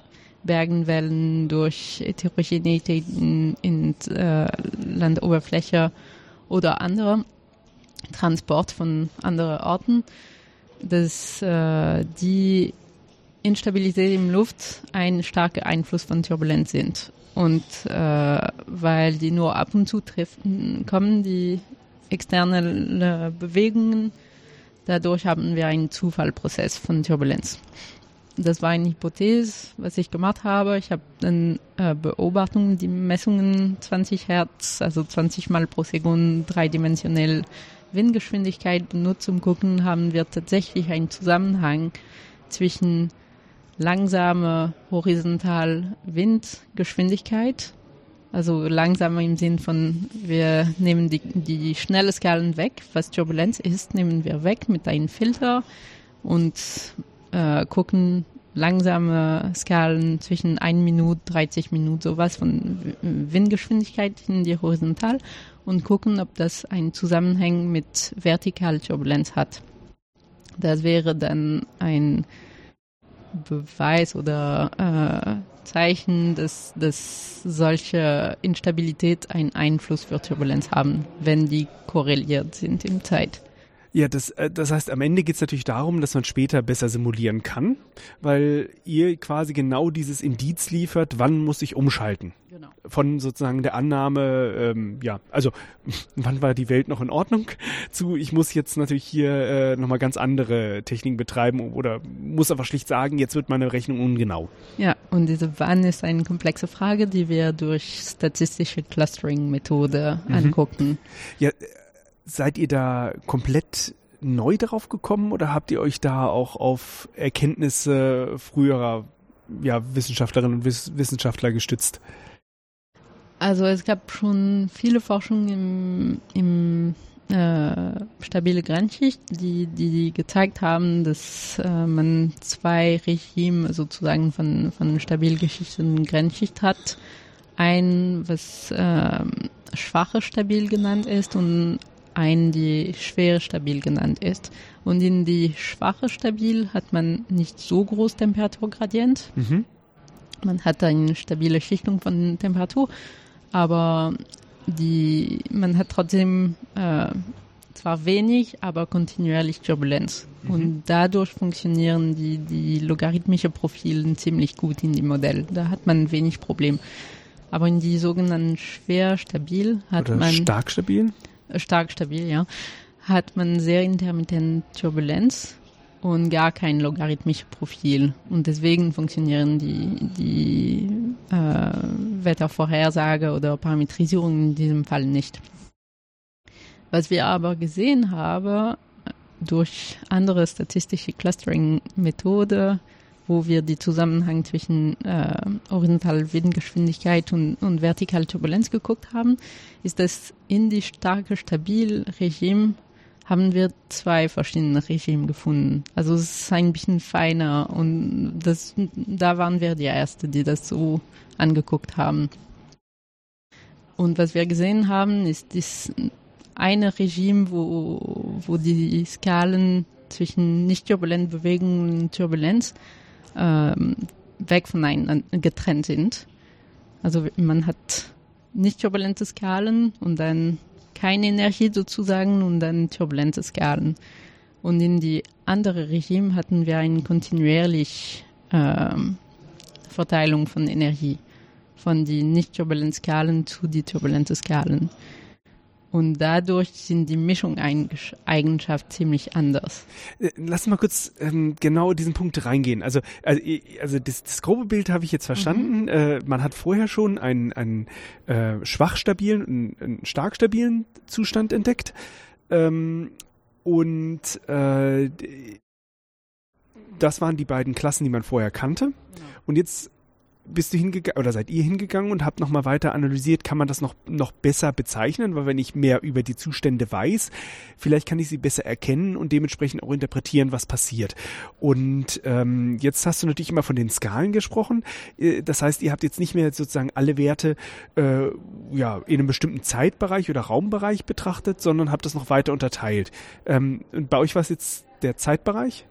Bergenwellen, durch Heterogenität in, in äh, Landoberfläche oder andere Transport von anderen Orten, dass äh, die Instabilität im Luft ein starker Einfluss von Turbulenz sind. Und äh, weil die nur ab und zu treffen, kommen die externen äh, Bewegungen, dadurch haben wir einen Zufallprozess von Turbulenz. Das war eine Hypothese, was ich gemacht habe. Ich habe dann äh, Beobachtungen, die Messungen 20 Hertz, also 20 Mal pro Sekunde dreidimensionell Windgeschwindigkeit um gucken, haben wir tatsächlich einen Zusammenhang zwischen langsame horizontal Windgeschwindigkeit, also langsamer im Sinn von, wir nehmen die, die schnelle Skalen weg, was Turbulenz ist, nehmen wir weg mit einem Filter und äh, gucken langsame Skalen zwischen 1 Minute, 30 Minuten, sowas von Windgeschwindigkeit in die horizontal und gucken, ob das einen Zusammenhang mit Vertikalturbulenz hat. Das wäre dann ein Beweis oder äh, Zeichen, dass, dass solche Instabilität einen Einfluss für Turbulenz haben, wenn die korreliert sind im Zeit. Ja, das, äh, das heißt, am Ende geht es natürlich darum, dass man später besser simulieren kann, weil ihr quasi genau dieses Indiz liefert, wann muss ich umschalten. Genau. Von sozusagen der Annahme, ähm, ja, also (laughs) wann war die Welt noch in Ordnung, zu ich muss jetzt natürlich hier äh, nochmal ganz andere Techniken betreiben oder muss einfach schlicht sagen, jetzt wird meine Rechnung ungenau. Ja, und diese Wann ist eine komplexe Frage, die wir durch statistische Clustering-Methode mhm. angucken. Ja, Seid ihr da komplett neu darauf gekommen oder habt ihr euch da auch auf Erkenntnisse früherer ja, Wissenschaftlerinnen und Wiss Wissenschaftler gestützt? Also es gab schon viele Forschungen im, im äh, stabile Grenzschicht, die, die gezeigt haben, dass äh, man zwei Regime sozusagen von, von stabil geschichteten Grenzschicht hat. Ein, was äh, schwache stabil genannt ist und ein die schwere stabil genannt ist. Und in die schwache stabil hat man nicht so groß Temperaturgradient. Mhm. Man hat eine stabile Schichtung von Temperatur, aber die, man hat trotzdem äh, zwar wenig, aber kontinuierlich Turbulenz. Mhm. Und dadurch funktionieren die, die logarithmische Profile ziemlich gut in dem Modell. Da hat man wenig Problem. Aber in die sogenannten schwer stabil hat Oder man. Stark stabil? Stark stabil, ja, hat man sehr intermittent Turbulenz und gar kein logarithmisches Profil. Und deswegen funktionieren die, die äh, Wettervorhersage oder Parametrisierung in diesem Fall nicht. Was wir aber gesehen haben, durch andere statistische Clustering-Methode wo wir die Zusammenhang zwischen äh, horizontaler Windgeschwindigkeit und, und vertikaler Turbulenz geguckt haben, ist, dass in die starke Stabilregime haben wir zwei verschiedene Regime gefunden. Also es ist ein bisschen feiner und das, da waren wir die Erste, die das so angeguckt haben. Und was wir gesehen haben, ist das eine Regime, wo, wo die Skalen zwischen nicht turbulent Bewegungen und Turbulenz ähm, weg voneinander getrennt sind. Also man hat nicht turbulente Skalen und dann keine Energie sozusagen und dann turbulente Skalen. Und in die andere Regime hatten wir eine kontinuierliche ähm, Verteilung von Energie von die nicht turbulenten Skalen zu die turbulenten Skalen. Und dadurch sind die Mischungseigenschaften ziemlich anders. Äh, lass mal kurz ähm, genau diesen Punkt reingehen. Also, also, also das, das grobe Bild habe ich jetzt verstanden. Mhm. Äh, man hat vorher schon einen, einen äh, schwach stabilen, einen, einen stark stabilen Zustand entdeckt. Ähm, und äh, das waren die beiden Klassen, die man vorher kannte. Genau. Und jetzt bist du hingegangen oder seid ihr hingegangen und habt nochmal weiter analysiert, kann man das noch, noch besser bezeichnen, weil wenn ich mehr über die Zustände weiß, vielleicht kann ich sie besser erkennen und dementsprechend auch interpretieren, was passiert. Und ähm, jetzt hast du natürlich immer von den Skalen gesprochen. Äh, das heißt, ihr habt jetzt nicht mehr sozusagen alle Werte äh, ja, in einem bestimmten Zeitbereich oder Raumbereich betrachtet, sondern habt das noch weiter unterteilt. Ähm, und bei euch war es jetzt der Zeitbereich?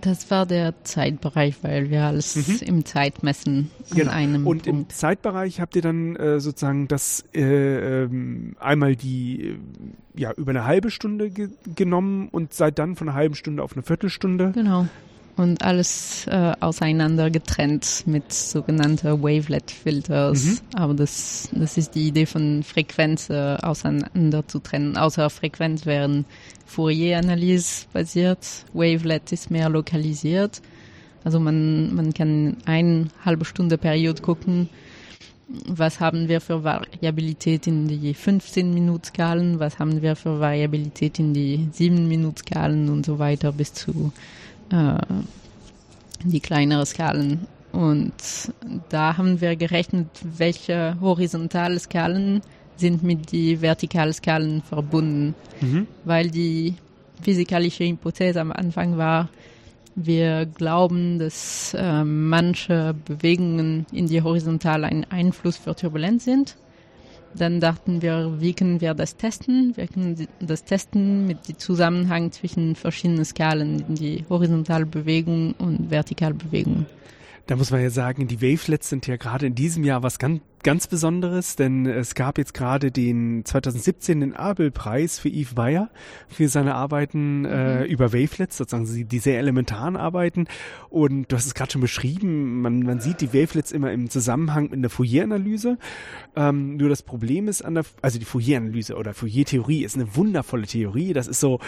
Das war der Zeitbereich, weil wir alles mhm. im Zeitmessen an genau. einem Und Punkt. im Zeitbereich habt ihr dann äh, sozusagen das äh, ähm, einmal die äh, ja über eine halbe Stunde ge genommen und seid dann von einer halben Stunde auf eine Viertelstunde. Genau und alles äh, auseinander getrennt mit sogenannten Wavelet-Filters. Mhm. Aber das, das ist die Idee von Frequenz äh, auseinander zu trennen. Außer Frequenz wären Fourier-Analyse basiert, Wavelet ist mehr lokalisiert. Also man, man kann eine halbe Stunde Periode gucken, was haben wir für Variabilität in die 15-Minuten-Skalen, was haben wir für Variabilität in die 7-Minuten-Skalen und so weiter bis zu äh, die kleinere Skalen. Und da haben wir gerechnet, welche horizontale Skalen sind mit die vertikalen Skalen verbunden, mhm. weil die physikalische Hypothese am Anfang war, wir glauben, dass äh, manche Bewegungen in die Horizontale ein Einfluss für Turbulenz sind. Dann dachten wir, wie können wir das testen? Wir können das testen mit dem Zusammenhang zwischen verschiedenen Skalen, die Horizontalbewegung und Vertikalbewegung. Da muss man ja sagen, die Wavelets sind ja gerade in diesem Jahr was ganz ganz Besonderes, denn es gab jetzt gerade den 2017 den Abel-Preis für Yves Bayer für seine Arbeiten äh, mhm. über Wavelets, sozusagen die sehr elementaren Arbeiten. Und du hast es gerade schon beschrieben, man, man sieht die Wavelets immer im Zusammenhang mit einer Fourier-Analyse. Ähm, nur das Problem ist an der, also die Fourier-Analyse oder Fourier-Theorie ist eine wundervolle Theorie. Das ist so,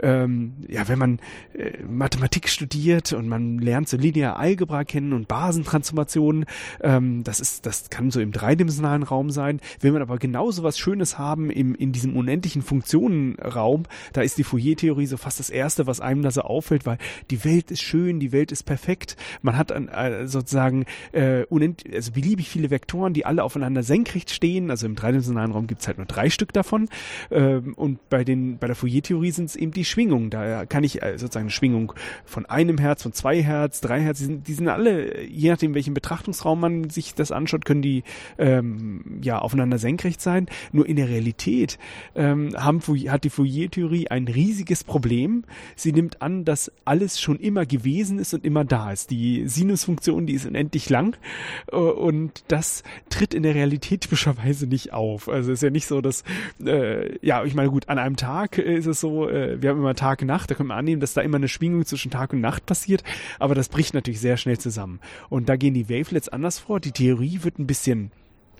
ähm, ja, wenn man äh, Mathematik studiert und man lernt so lineare Algebra kennen und Basentransformationen, ähm, das ist, das kann so im dreidimensionalen Raum sein. Will man aber genauso was Schönes haben im, in diesem unendlichen Funktionenraum, da ist die Fourier-Theorie so fast das Erste, was einem da so auffällt, weil die Welt ist schön, die Welt ist perfekt. Man hat an, äh, sozusagen äh, unend also beliebig viele Vektoren, die alle aufeinander senkrecht stehen. Also im dreidimensionalen Raum gibt es halt nur drei Stück davon. Ähm, und bei, den, bei der Fourier-Theorie sind es eben die Schwingungen. Da kann ich äh, sozusagen eine Schwingung von einem Herz, von zwei Herz, drei Herz, die sind, die sind alle, je nachdem, welchen Betrachtungsraum man sich das anschaut, können die ähm, ja aufeinander senkrecht sein. Nur in der Realität ähm, haben, hat die Fourier-Theorie ein riesiges Problem. Sie nimmt an, dass alles schon immer gewesen ist und immer da ist. Die Sinusfunktion, die ist unendlich lang äh, und das tritt in der Realität (laughs) typischerweise nicht auf. Also ist ja nicht so, dass äh, ja, ich meine gut, an einem Tag ist es so, äh, wir haben immer Tag und Nacht, da können wir annehmen, dass da immer eine Schwingung zwischen Tag und Nacht passiert, aber das bricht natürlich sehr schnell zusammen. Und da gehen die Wavelets anders vor. Die Theorie wird ein bisschen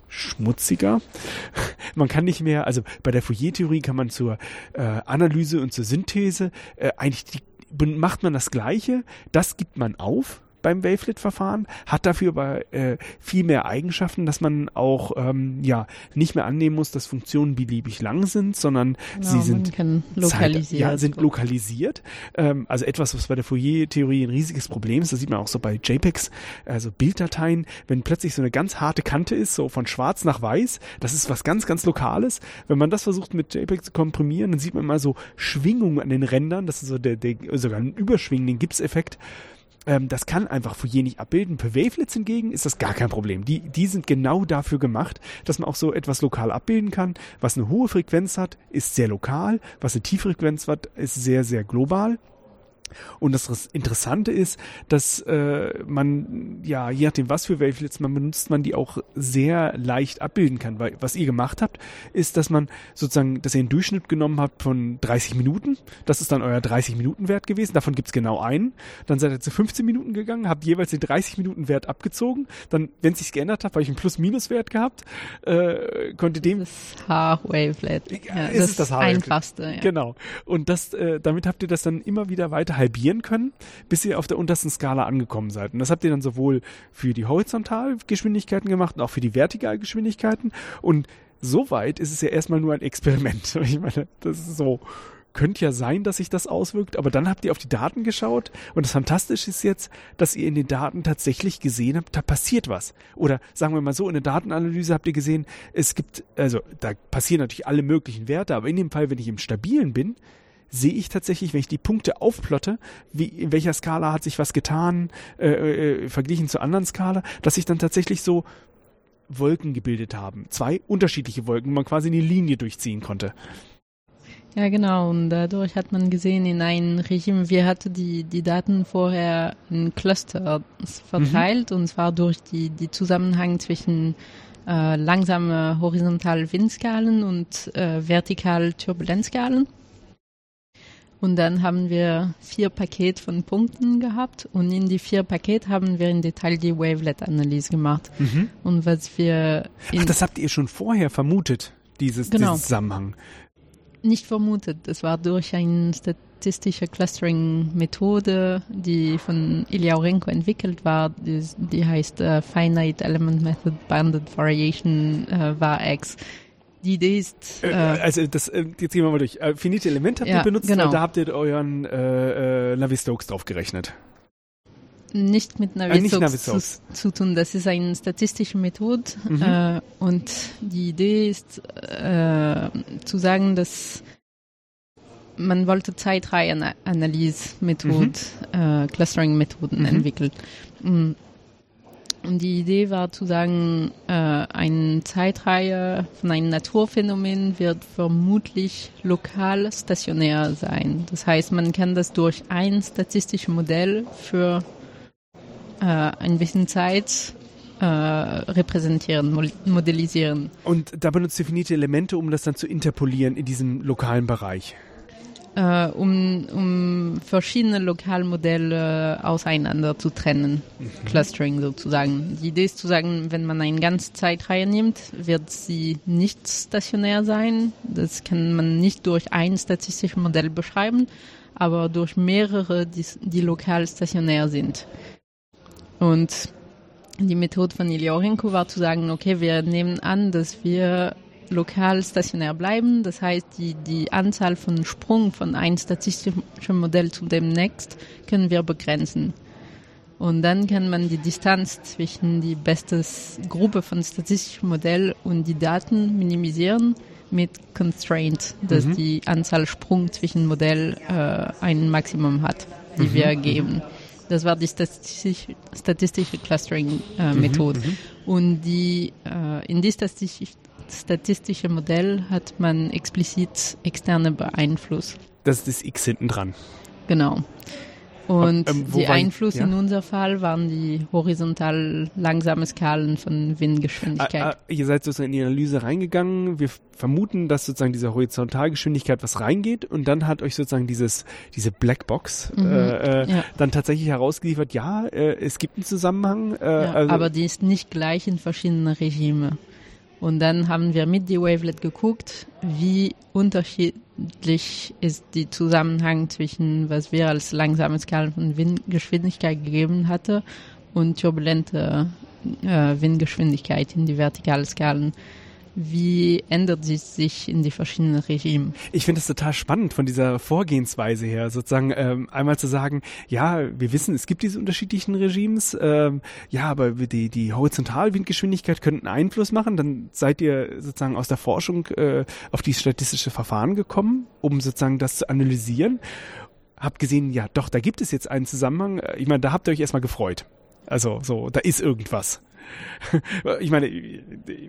schmutziger. (laughs) Man kann nicht mehr, also bei der Fourier-Theorie kann man zur äh, Analyse und zur Synthese äh, eigentlich die, macht man das Gleiche, das gibt man auf beim Wavelet-Verfahren, hat dafür aber äh, viel mehr Eigenschaften, dass man auch ähm, ja nicht mehr annehmen muss, dass Funktionen beliebig lang sind, sondern ja, sie sind lokalisiert. ja, sind lokalisiert. Ähm, also etwas, was bei der Fourier-Theorie ein riesiges Problem ist. Das sieht man auch so bei JPEGs, also Bilddateien, wenn plötzlich so eine ganz harte Kante ist, so von schwarz nach weiß, das ist was ganz, ganz Lokales. Wenn man das versucht mit JPEG zu komprimieren, dann sieht man immer so Schwingungen an den Rändern, das ist so der, der sogar ein Überschwingen, den Gips-Effekt. Ähm, das kann einfach Fourier nicht abbilden. Per Wavelets hingegen ist das gar kein Problem. Die, die sind genau dafür gemacht, dass man auch so etwas lokal abbilden kann. Was eine hohe Frequenz hat, ist sehr lokal. Was eine tiefe Frequenz hat, ist sehr, sehr global. Und das Interessante ist, dass äh, man, ja, je nachdem, was für Wavelets man benutzt, man die auch sehr leicht abbilden kann. Weil was ihr gemacht habt, ist, dass man sozusagen, dass ihr einen Durchschnitt genommen habt von 30 Minuten. Das ist dann euer 30-Minuten-Wert gewesen. Davon gibt's genau einen. Dann seid ihr zu 15 Minuten gegangen, habt jeweils den 30-Minuten-Wert abgezogen. Dann, wenn es sich geändert hat, habe ich einen Plus-Minus-Wert gehabt. Äh, konnte dem... Das H-Wavelet. Ja, ist das, das Einfachste, ja. Genau. Und das, äh, damit habt ihr das dann immer wieder weiter halbieren können, bis ihr auf der untersten Skala angekommen seid. Und das habt ihr dann sowohl für die Horizontalgeschwindigkeiten gemacht und auch für die Vertikalgeschwindigkeiten. Und soweit ist es ja erstmal nur ein Experiment. (laughs) Ich meine, das ist so, könnte ja sein, dass sich das auswirkt, aber dann habt ihr auf die Daten geschaut und das Fantastische ist jetzt, dass ihr in den Daten tatsächlich gesehen habt, da passiert was. Oder sagen wir mal so, in der Datenanalyse habt ihr gesehen, es gibt, also da passieren natürlich alle möglichen Werte, aber in dem Fall, wenn ich im Stabilen bin, sehe ich tatsächlich, wenn ich die Punkte aufplotte, wie, in welcher Skala hat sich was getan, äh, äh, verglichen zur anderen Skala, dass sich dann tatsächlich so Wolken gebildet haben. Zwei unterschiedliche Wolken, wo man quasi eine Linie durchziehen konnte. Ja, genau. Und dadurch hat man gesehen, in einem Regime, wir hatten die, die Daten vorher in Cluster verteilt, mhm. und zwar durch die, die Zusammenhang zwischen äh, langsame horizontal Windskalen und äh, vertikal Turbulenzskalen. Und dann haben wir vier Pakete von Punkten gehabt und in die vier Pakete haben wir im Detail die Wavelet-Analyse gemacht. Mhm. Und was wir. Ach, das habt ihr schon vorher vermutet, dieses, genau. diesen Zusammenhang. Nicht vermutet. Es war durch eine statistische Clustering-Methode, die von Ilya entwickelt war. Die, die heißt uh, Finite Element Method Banded Variation uh, VARX die Idee ist. Äh, äh, also das, äh, jetzt gehen wir mal durch. Äh, finite Element habt ja, ihr benutzt, genau. da habt ihr euren äh, äh, Navier-Stokes drauf gerechnet. Nicht mit Navier-Stokes zu, zu, tun. Das ist eine statistische Methode mhm. äh, und die Idee ist äh, zu sagen, dass man wollte Zeitreihenanalyse-Methode, mhm. äh, Clustering-Methoden mhm. entwickelt. Und die Idee war zu sagen, äh, eine Zeitreihe von einem Naturphänomen wird vermutlich lokal stationär sein. Das heißt, man kann das durch ein statistisches Modell für äh, ein bisschen Zeit äh, repräsentieren, modellisieren. Und da benutzt definierte Elemente, um das dann zu interpolieren in diesem lokalen Bereich äh, um, um verschiedene Lokalmodelle auseinander zu trennen. Mhm. Clustering sozusagen. Die Idee ist zu sagen, wenn man eine ganze Zeitreihe nimmt, wird sie nicht stationär sein. Das kann man nicht durch ein statistisches Modell beschreiben, aber durch mehrere, die, die lokal stationär sind. Und die Methode von Iliorenko war zu sagen, okay, wir nehmen an, dass wir lokal stationär bleiben. Das heißt, die, die Anzahl von Sprung von einem statistischen Modell zu dem nächsten können wir begrenzen. Und dann kann man die Distanz zwischen die beste Gruppe von statistischen Modell und die Daten minimisieren mit Constraint, dass mhm. die Anzahl Sprung zwischen Modell äh, ein Maximum hat, die mhm. wir geben. Das war die statistische, statistische Clustering-Methode. Äh, mhm. mhm. Und die, äh, in die statistische statistische Modell hat man explizit externe Beeinfluss. Das ist das X hinten dran. Genau. Und ähm, die Einfluss ja? in unser Fall waren die horizontal langsame Skalen von Windgeschwindigkeit. Ah, ah, ihr seid sozusagen in die Analyse reingegangen. Wir vermuten, dass sozusagen diese Horizontalgeschwindigkeit was reingeht und dann hat euch sozusagen dieses diese Blackbox mhm, äh, äh, ja. dann tatsächlich herausgeliefert. Ja, äh, es gibt einen Zusammenhang. Äh, ja, also aber die ist nicht gleich in verschiedenen Regime. Und dann haben wir mit die Wavelet geguckt, wie unterschiedlich ist die Zusammenhang zwischen, was wir als langsame Skalen von Windgeschwindigkeit gegeben hatte und turbulente äh, Windgeschwindigkeit in die vertikalen Skalen wie ändert sie sich in die verschiedenen Regimen? Ich finde es total spannend von dieser Vorgehensweise her, sozusagen ähm, einmal zu sagen, ja, wir wissen, es gibt diese unterschiedlichen Regimes, ähm, ja, aber die, die Horizontalwindgeschwindigkeit könnten Einfluss machen. Dann seid ihr sozusagen aus der Forschung äh, auf die statistische Verfahren gekommen, um sozusagen das zu analysieren. Habt gesehen, ja, doch, da gibt es jetzt einen Zusammenhang. Ich meine, da habt ihr euch erstmal gefreut. Also so, da ist irgendwas. (laughs) ich meine,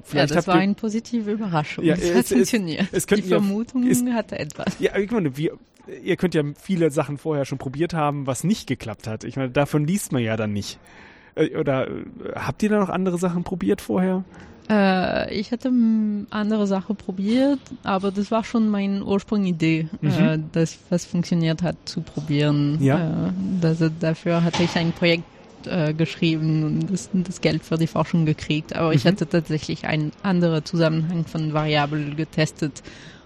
vielleicht ja, das war eine positive Überraschung. Ja, es, hat es, funktioniert. Es, Die Vermutung ja, es, hatte etwas. Ja, ich meine, wir, ihr könnt ja viele Sachen vorher schon probiert haben, was nicht geklappt hat. Ich meine, davon liest man ja dann nicht. Äh, oder äh, habt ihr da noch andere Sachen probiert vorher? Äh, ich hatte andere Sachen probiert, aber das war schon meine Ursprungidee, mhm. äh, das was funktioniert hat, zu probieren. Ja. Äh, das, dafür hatte ich ein Projekt äh, geschrieben und das, das, Geld für die Forschung gekriegt. Aber mhm. ich hatte tatsächlich einen anderen Zusammenhang von Variablen getestet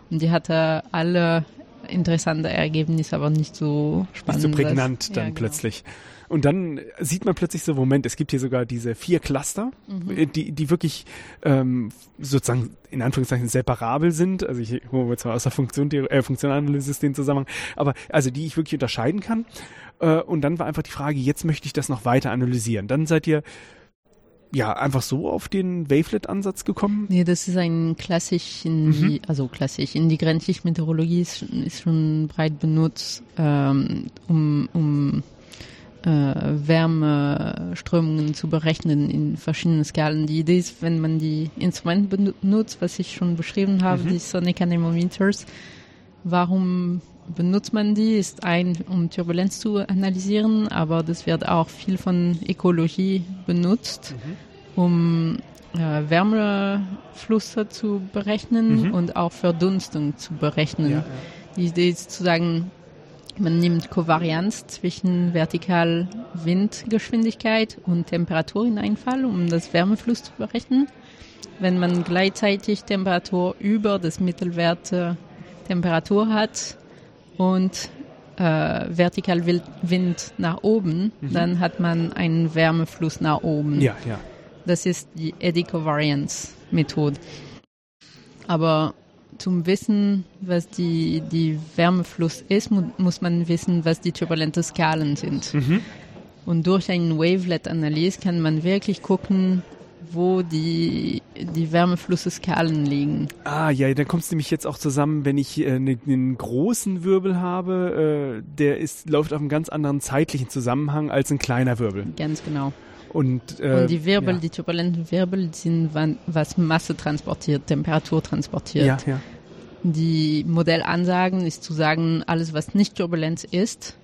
und die hatte alle interessante Ergebnisse, aber nicht so spannend. Nicht so prägnant dann ja, genau. plötzlich. Und dann sieht man plötzlich so, Moment, es gibt hier sogar diese vier Cluster, mhm. die, die wirklich ähm, sozusagen in Anführungszeichen separabel sind. Also ich hole mir zwar aus der Funktion, äh, Funktionalanalyse den Zusammenhang, aber also die ich wirklich unterscheiden kann. Äh, und dann war einfach die Frage, jetzt möchte ich das noch weiter analysieren. Dann seid ihr ja, einfach so auf den Wavelet-Ansatz gekommen? Nee, das ist ein klassisch in mhm. die, also klassisch in die Grenzlichtmeteorologie ist, ist schon breit benutzt, ähm, um, um äh, Wärmeströmungen zu berechnen in verschiedenen Skalen. Die Idee ist, wenn man die Instrumente benutzt, was ich schon beschrieben habe, mhm. die Sonic Anemometers, warum benutzt man die? Ist ein, um Turbulenz zu analysieren, aber das wird auch viel von Ökologie benutzt, mhm. um äh, Wärmeflüsse zu berechnen mhm. und auch Verdunstung zu berechnen. Ja, ja. Die Idee ist zu sagen, man nimmt Kovarianz zwischen vertikal Windgeschwindigkeit und Temperatur in einen Fall, um das Wärmefluss zu berechnen. Wenn man gleichzeitig Temperatur über das Mittelwert Temperatur hat, und äh, vertikal Wind nach oben, mhm. dann hat man einen Wärmefluss nach oben. Ja, ja. Das ist die Eddy Covariance Methode. Aber zum Wissen, was die, die Wärmefluss ist, mu muss man wissen, was die turbulenten Skalen sind. Mhm. Und durch eine Wavelet-Analyse kann man wirklich gucken, wo die, die Wärmeflusseskalen liegen. Ah, ja, dann kommt es nämlich jetzt auch zusammen, wenn ich äh, ne, einen großen Wirbel habe, äh, der ist, läuft auf einem ganz anderen zeitlichen Zusammenhang als ein kleiner Wirbel. Ganz genau. Und, äh, Und die Wirbel, ja. die turbulenten Wirbel sind, wann- was Masse transportiert, Temperatur transportiert. Ja, ja. Die Modellansagen ist zu sagen, alles was nicht Turbulenz ist,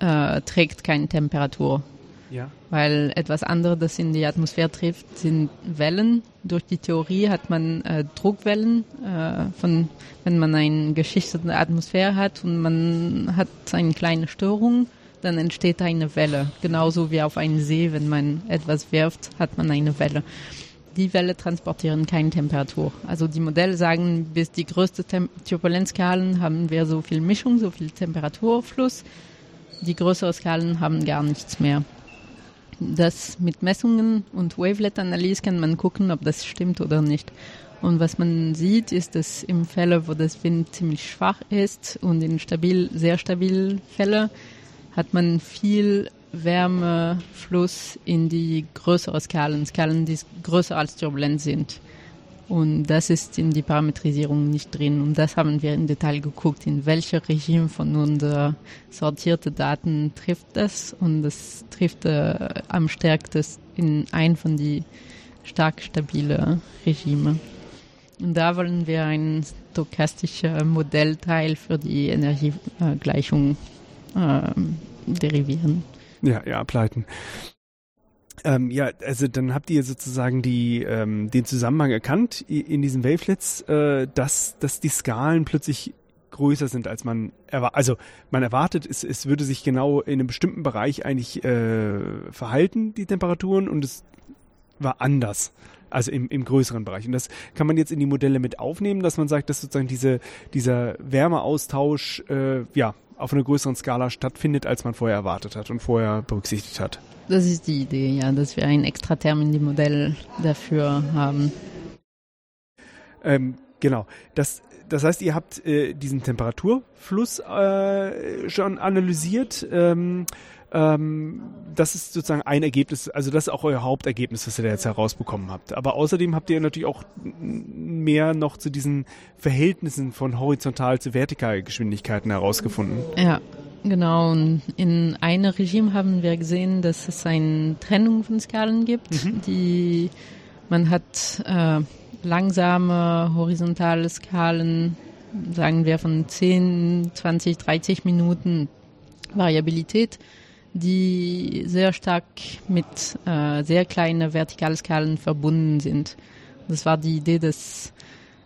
äh, trägt keine Temperatur. Ja. Weil etwas anderes, das in die Atmosphäre trifft, sind Wellen. Durch die Theorie hat man äh, Druckwellen, äh, von, wenn man eine geschichtete Atmosphäre hat und man hat eine kleine Störung, dann entsteht eine Welle. Genauso wie auf einem See, wenn man etwas wirft, hat man eine Welle. Die Welle transportieren keine Temperatur. Also die Modelle sagen, bis die größte Tem Turbulenzskalen haben wir so viel Mischung, so viel Temperaturfluss. Die größeren Skalen haben gar nichts mehr. Das mit Messungen und Wavelet-Analyse kann man gucken, ob das stimmt oder nicht. Und was man sieht, ist, dass im Fälle, wo das Wind ziemlich schwach ist und in stabil, sehr stabilen Fälle, hat man viel Wärmefluss in die größeren Skalen, Skalen, die größer als turbulent sind. Und das ist in die Parametrisierung nicht drin. Und das haben wir im Detail geguckt, in welcher Regime von unseren sortierten Daten trifft das. Und das trifft äh, am stärksten in ein von die stark stabile Regime. Und da wollen wir ein stochastischer Modellteil für die Energiegleichung äh, derivieren. Ja, ja, ableiten. Ähm, ja, also dann habt ihr sozusagen die, ähm, den Zusammenhang erkannt in diesen Wavelets, äh, dass, dass die Skalen plötzlich größer sind, als man erwartet. Also man erwartet, es, es würde sich genau in einem bestimmten Bereich eigentlich äh, verhalten, die Temperaturen, und es war anders. Also im, im größeren Bereich. Und das kann man jetzt in die Modelle mit aufnehmen, dass man sagt, dass sozusagen diese, dieser Wärmeaustausch äh, ja, auf einer größeren Skala stattfindet, als man vorher erwartet hat und vorher berücksichtigt hat. Das ist die Idee, ja, dass wir ein extra Term in die Modell dafür haben. Ähm, genau. Das, das heißt, ihr habt äh, diesen Temperaturfluss äh, schon analysiert. Ähm, ähm, das ist sozusagen ein Ergebnis, also das ist auch euer Hauptergebnis, was ihr da jetzt herausbekommen habt. Aber außerdem habt ihr natürlich auch mehr noch zu diesen Verhältnissen von horizontal zu vertikal Geschwindigkeiten herausgefunden. Ja, genau. Und in einem Regime haben wir gesehen, dass es eine Trennung von Skalen gibt, die man hat äh, langsame horizontale Skalen, sagen wir von 10, 20, 30 Minuten Variabilität, die sehr stark mit äh, sehr kleinen Vertikalskalen verbunden sind. Das war die Idee, dass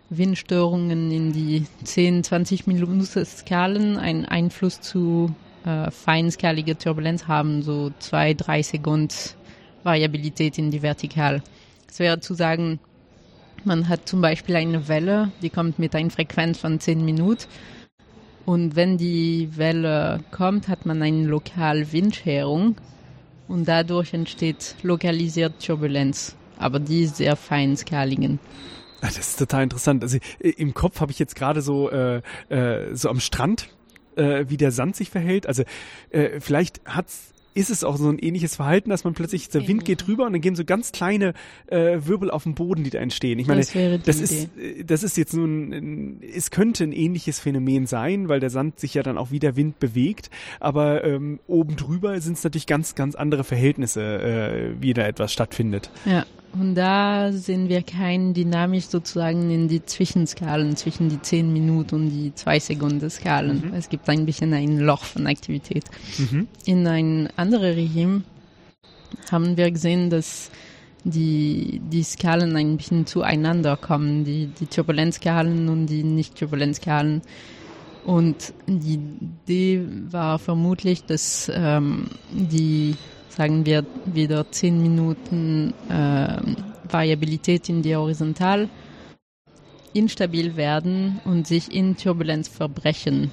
Windstörungen in die 10, 20 Minuten Skalen einen Einfluss zu äh, feinskalige Turbulenz haben, so zwei, drei Sekunden Variabilität in die Vertikal. Es wäre zu sagen, man hat zum Beispiel eine Welle, die kommt mit einer Frequenz von 10 Minuten und wenn die Welle kommt, hat man eine lokale Windscherung und dadurch entsteht lokalisiert Turbulenz, aber die ist sehr feinskaligen. Ah, Das ist total interessant. Also äh, im Kopf habe ich jetzt gerade so äh, äh, so am Strand, äh, wie der Sand sich verhält. Also äh, vielleicht hat's ist es auch so ein ähnliches Verhalten, dass man plötzlich, der Wind geht drüber und dann gehen so ganz kleine äh, Wirbel auf dem Boden, die da entstehen. Ich meine, Das das ist, äh, das ist jetzt nun, ein- es könnte ein ähnliches Phänomen sein, weil der Sand sich ja dann auch wie der Wind bewegt, aber ähm, oben drüber sind es natürlich ganz, ganz andere Verhältnisse, äh, wie da etwas stattfindet. Ja, und da sehen wir kein dynamisch sozusagen in die Zwischenskalen, zwischen die 10 Minuten und die 2 Sekunden Skalen. Es gibt ein bisschen ein Loch von Aktivität. Mhm. In ein anderes Regime haben wir gesehen, dass die, die Skalen ein bisschen zueinander kommen, die, die Turbulenzskalen und die Nicht-Turbulenzskalen. Und die Idee war vermutlich, dass ähm, die, sagen wir, wieder 10 Minuten ähm, Variabilität in die Horizontal instabil werden und sich in Turbulenz verbrechen.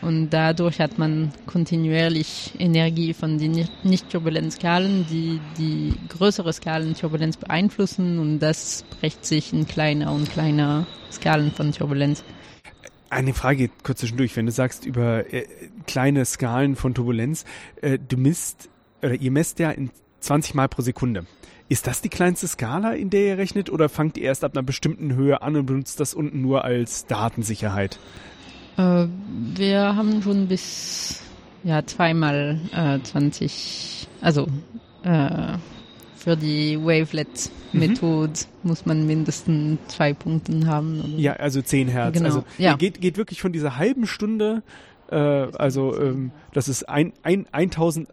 Und dadurch hat man kontinuierlich Energie von den nicht- Nicht-Turbulenzskalen, die die größere Skalen Turbulenz beeinflussen und das bricht sich in kleiner und kleiner Skalen von Turbulenz. Eine Frage kurz zwischendurch, wenn du sagst über äh, kleine Skalen von Turbulenz, äh, du misst oder ihr messt ja in 20 Mal pro Sekunde. Ist das die kleinste Skala, in der ihr rechnet, oder fangt ihr erst ab einer bestimmten Höhe an und benutzt das unten nur als Datensicherheit? Äh, wir haben schon bis ja zweimal äh, 20, also äh, für die Wavelet-Methode mhm. muss man mindestens zwei Punkte haben. Ja, also 10 Hertz. Genau. Also ja. geht, geht wirklich von dieser halben Stunde, äh, also ähm, das ist ein, ein, 1000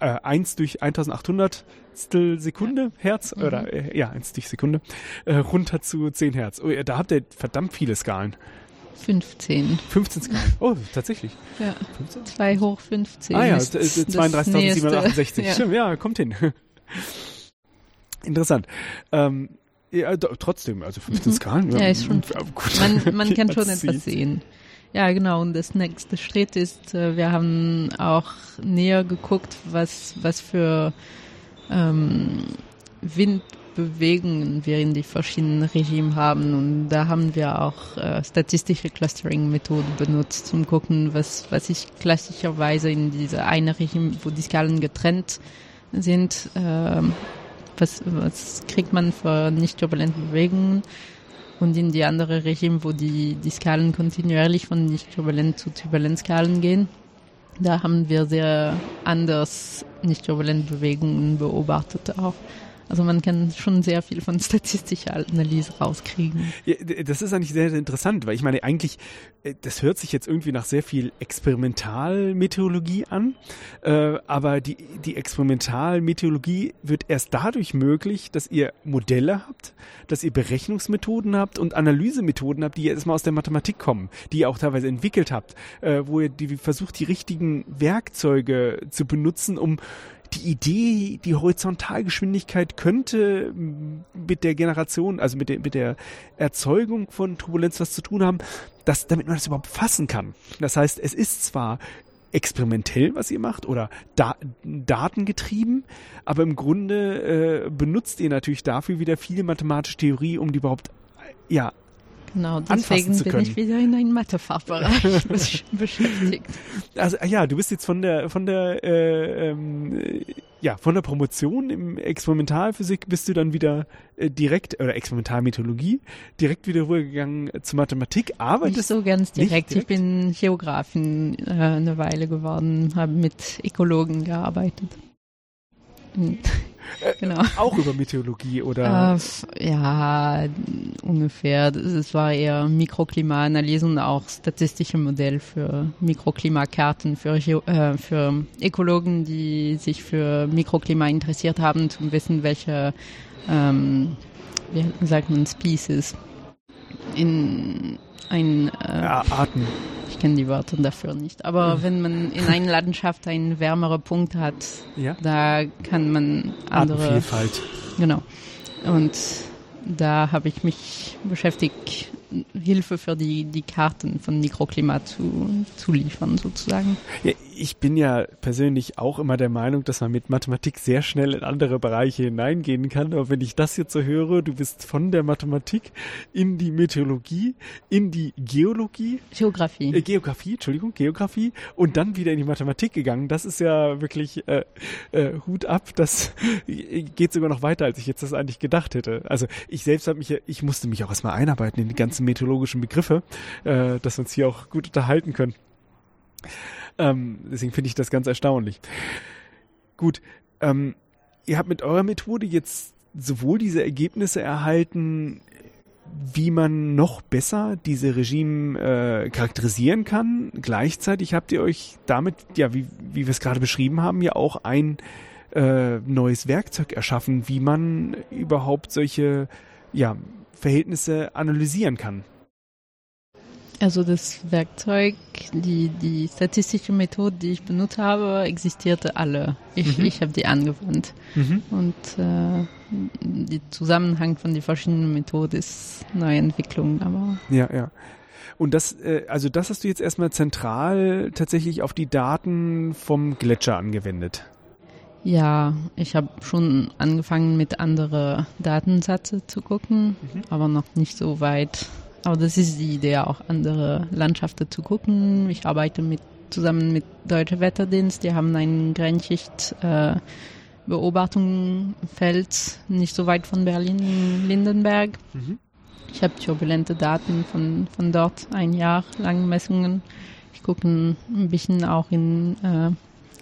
äh, 1 durch 1800 Sekunde Herz mhm. oder äh, ja 1 durch Sekunde äh, runter zu 10 Hertz. Oh, da habt ihr verdammt viele Skalen. 15. 15 Skalen. Oh, tatsächlich. Ja. 15? 2 hoch 15. Ah ja, 32.768. Ja. Stimmt, ja, kommt hin. (laughs) Interessant. Ähm, ja, trotzdem, also 15 mhm. Skalen. Ja, ja ist schon. (laughs) Gut. Man, man (laughs) kann schon etwas sehen. Ja, genau. Und das nächste Schritt ist, äh, wir haben auch näher geguckt, was, was für ähm, Windbewegungen wir in die verschiedenen Regimen haben. Und da haben wir auch äh, statistische Clustering-Methoden benutzt, um gucken, was, was ich klassischerweise in dieser eine Regime, wo die Skalen getrennt sind, äh, was, was kriegt man für nicht turbulente Bewegungen und in die andere Regime, wo die, die Skalen kontinuierlich von nicht-turbulent zu Turbulenzskalen gehen. Da haben wir sehr anders nicht-turbulente Bewegungen beobachtet auch. Also man kann schon sehr viel von statistischer Analyse rauskriegen. Ja, das ist eigentlich sehr, sehr interessant, weil ich meine, eigentlich, äh, das hört sich jetzt irgendwie nach sehr viel Experimentalmeteorologie an, äh, aber die, die Experimentalmeteorologie wird erst dadurch möglich, dass ihr Modelle habt, dass ihr Berechnungsmethoden habt und Analysemethoden habt, die erstmal aus der Mathematik kommen, die ihr auch teilweise entwickelt habt, äh, wo ihr die, versucht, die richtigen Werkzeuge zu benutzen, um die Idee, die Horizontalgeschwindigkeit könnte mit der Generation, also mit der, mit der Erzeugung von Turbulenz was zu tun haben, dass, damit man das überhaupt fassen kann. Das heißt, es ist zwar experimentell, was ihr macht, oder da datengetrieben, aber im Grunde äh, benutzt ihr natürlich dafür wieder viele mathematische Theorie, um die überhaupt ja, Genau, deswegen bin ich wieder in einem Mathefachbereich (laughs) beschäftigt. Also ja, du bist jetzt von der von der äh, ähm, ja von der Promotion im Experimentalphysik bist du dann wieder äh, direkt oder Experimentalmethodologie direkt wieder rübergegangen zur Mathematik. Arbeitest nicht so ganz direkt. direkt? Ich bin Geografin äh, eine Weile geworden, habe mit Ökologen gearbeitet. Genau. (laughs) Auch über Meteorologie oder? Äh, ja, ungefähr. Es war eher Mikroklimaanalyse und auch statistische Modell für Mikroklimakarten für, äh, für Ökologen, die sich für Mikroklima interessiert haben, zu wissen, welche, ähm, wie sagt man, Species in ein äh, ja, Arten kenne die Wörter dafür nicht. Aber mhm. wenn man in einer Landschaft einen wärmeren Punkt hat, ja. da kann man andere. Artenvielfalt. Genau. Und da habe ich mich beschäftigt, Hilfe für die, die Karten von Mikroklima zu, zu liefern, sozusagen. Ja, ich bin ja persönlich auch immer der Meinung, dass man mit Mathematik sehr schnell in andere Bereiche hineingehen kann. Aber wenn ich das jetzt so höre, du bist von der Mathematik in die Meteorologie, in die Geologie. Geografie. Äh, Geografie, Entschuldigung, Geografie und dann wieder in die Mathematik gegangen. Das ist ja wirklich äh, äh, Hut ab. Das geht sogar noch weiter, als ich jetzt das eigentlich gedacht hätte. Also ich selbst habe mich, ich musste mich auch erstmal einarbeiten in die ganzen meteorologischen Begriffe, äh, dass wir uns hier auch gut unterhalten können. Ähm, deswegen finde ich das ganz erstaunlich. Gut, ähm, ihr habt mit eurer Methode jetzt sowohl diese Ergebnisse erhalten, wie man noch besser diese Regime äh, charakterisieren kann. Gleichzeitig habt ihr euch damit, ja, wie, wie wir es gerade beschrieben haben, ja auch ein äh, neues Werkzeug erschaffen, wie man überhaupt solche ja, Verhältnisse analysieren kann. Also das Werkzeug, die, die statistische Methode, die ich benutzt habe, existierte alle. Ich, mhm. ich habe die angewandt. Mhm. Und äh, der Zusammenhang von den verschiedenen Methoden ist neue Entwicklung, aber. Ja, ja. Und das, äh, also das hast du jetzt erstmal zentral tatsächlich auf die Daten vom Gletscher angewendet. Ja, ich habe schon angefangen mit anderen Datensätze zu gucken, mhm. aber noch nicht so weit aber das ist die Idee, auch andere Landschaften zu gucken. Ich arbeite mit, zusammen mit Deutsche Wetterdienst. Die haben ein Grenzschicht äh, Beobachtungsfeld nicht so weit von Berlin in Lindenberg. Mhm. Ich habe turbulente Daten von, von dort, ein Jahr lang Messungen. Ich gucke ein bisschen auch in äh,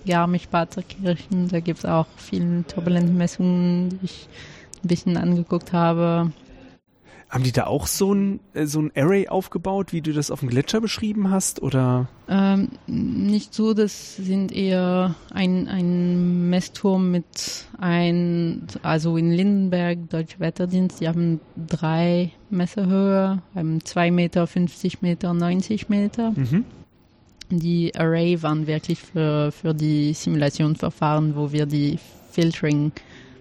Garmisch-Partenkirchen. Da gibt es auch viele turbulente Messungen, die ich ein bisschen angeguckt habe. Haben die da auch so ein, äh, so ein Array aufgebaut, wie du das auf dem Gletscher beschrieben hast, oder? Ähm, nicht so, das sind eher ein, ein Messturm mit ein, also in Lindenberg, Deutsche Wetterdienst, die haben drei Messerhöhe, haben zwei Meter, 50 Meter, 90 Meter. Mhm. Die Array waren wirklich für, für die Simulationsverfahren, wo wir die Filtering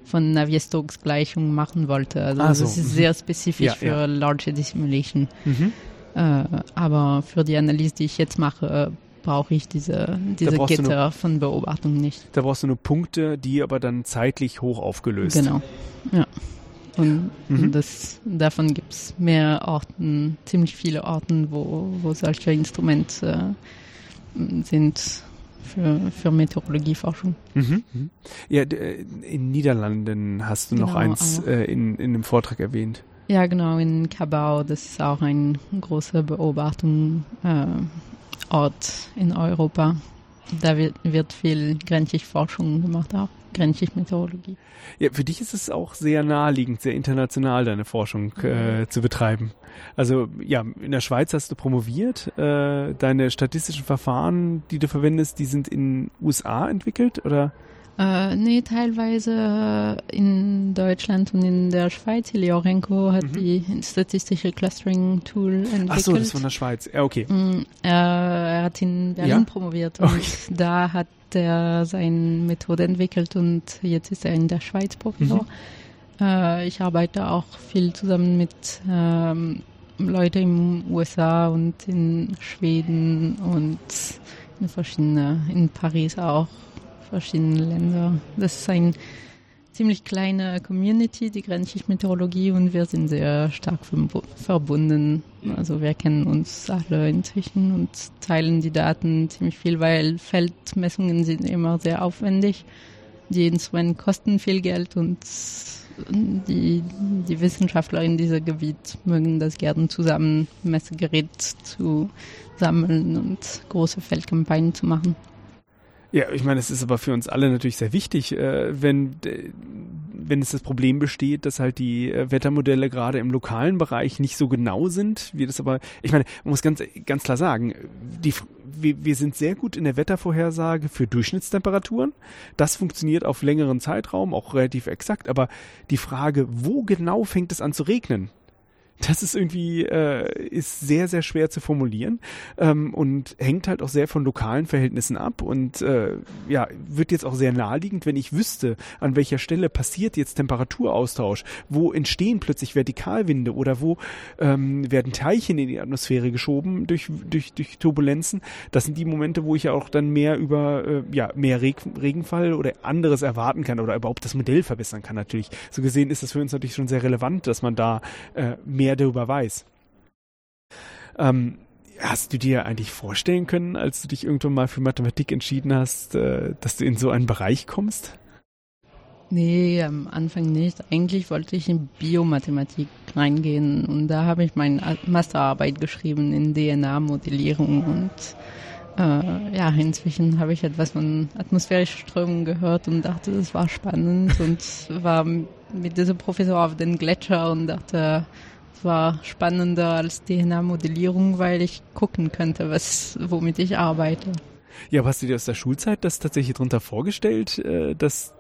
von Navier-Stokes Gleichung machen wollte. Also ah, so. das ist sehr spezifisch ja, für ja. Large Simulation. Mhm. Äh, aber für die Analyse, die ich jetzt mache, brauche ich diese, diese Gitter nur, von Beobachtung nicht. Da brauchst du nur Punkte, die aber dann zeitlich hoch aufgelöst. Genau, ja. Und mhm. das, davon gibt es mehr Orten, ziemlich viele Orten, wo, wo solche Instrumente äh, sind für, für Meteorologieforschung. Mhm. Ja, äh, in Niederlanden hast du genau, noch eins äh, in, in einem Vortrag erwähnt. Ja, genau, in Cabau, das ist auch ein großer Beobachtungsort äh, in Europa. Da wird, wird viel Grenzschichtforschung gemacht auch. Grenzschichtmeteorologie. Ja, für dich ist es auch sehr naheliegend, sehr international deine Forschung äh, mhm. zu betreiben. Also ja, in der Schweiz hast du promoviert. Äh, deine statistischen Verfahren, die du verwendest, die sind in USA entwickelt oder? Äh, nee, teilweise in Deutschland und in der Schweiz. Iliorenko hat mhm. die statistische Clustering Tool entwickelt. Ach so, das von der Schweiz. Ja, okay. Mm, er, er, hat in Berlin ja? promoviert und okay. da hat er seine Methode entwickelt und jetzt ist er in der Schweiz Professor. Mhm. Äh, ich arbeite auch viel zusammen mit ähm, Leuten in USA und in Schweden und in verschiedene, in Paris auch verschiedene Länder. Das ist ein ziemlich kleine Community, die Grenzschichtmeteorologie, und wir sind sehr stark verbunden. Also wir kennen uns alle inzwischen und teilen die Daten ziemlich viel, weil Feldmessungen sind immer sehr aufwendig. Die Instrumente kosten viel Geld und die, die Wissenschaftler in diesem Gebiet mögen das gerne zusammen, Messegerät zu sammeln und große Feldkampagnen zu machen. Ja, ich meine, es ist aber für uns alle natürlich sehr wichtig, äh, wenn, wenn es das Problem besteht, dass halt die äh, Wettermodelle gerade im lokalen Bereich nicht so genau sind, wie das aber, ich meine, man muss ganz, ganz klar sagen, die, wir, wir sind sehr gut in der Wettervorhersage für Durchschnittstemperaturen. Das funktioniert auf längeren Zeitraum auch relativ exakt, aber die Frage, wo genau fängt es an zu regnen? Das ist irgendwie äh, ist sehr sehr schwer zu formulieren ähm, und hängt halt auch sehr von lokalen Verhältnissen ab und äh, ja wird jetzt auch sehr naheliegend, wenn ich wüsste, an welcher Stelle passiert jetzt Temperaturaustausch, wo entstehen plötzlich Vertikalwinde oder wo ähm, werden Teilchen in die Atmosphäre geschoben durch durch durch Turbulenzen. Das sind die Momente, wo ich ja auch dann mehr über äh, ja mehr Reg Regenfall oder anderes erwarten kann oder überhaupt das Modell verbessern kann natürlich. So gesehen ist das für uns natürlich schon sehr relevant, dass man da äh, mehr mehr darüber weiß. Ähm, hast du dir eigentlich vorstellen können, als du dich irgendwann mal für Mathematik entschieden hast, äh, dass du in so einen Bereich kommst? Nee, am Anfang nicht. Eigentlich wollte ich in Biomathematik reingehen und da habe ich meine Masterarbeit geschrieben in DNA-Modellierung und äh, ja, inzwischen habe ich etwas von atmosphärischen Strömungen gehört und dachte, das war spannend und war mit diesem Professor auf den Gletscher und dachte, war spannender als DNA-Modellierung, weil ich gucken könnte, was, womit ich arbeite. Ja, aber hast du dir aus der Schulzeit das tatsächlich darunter vorgestellt, äh, dass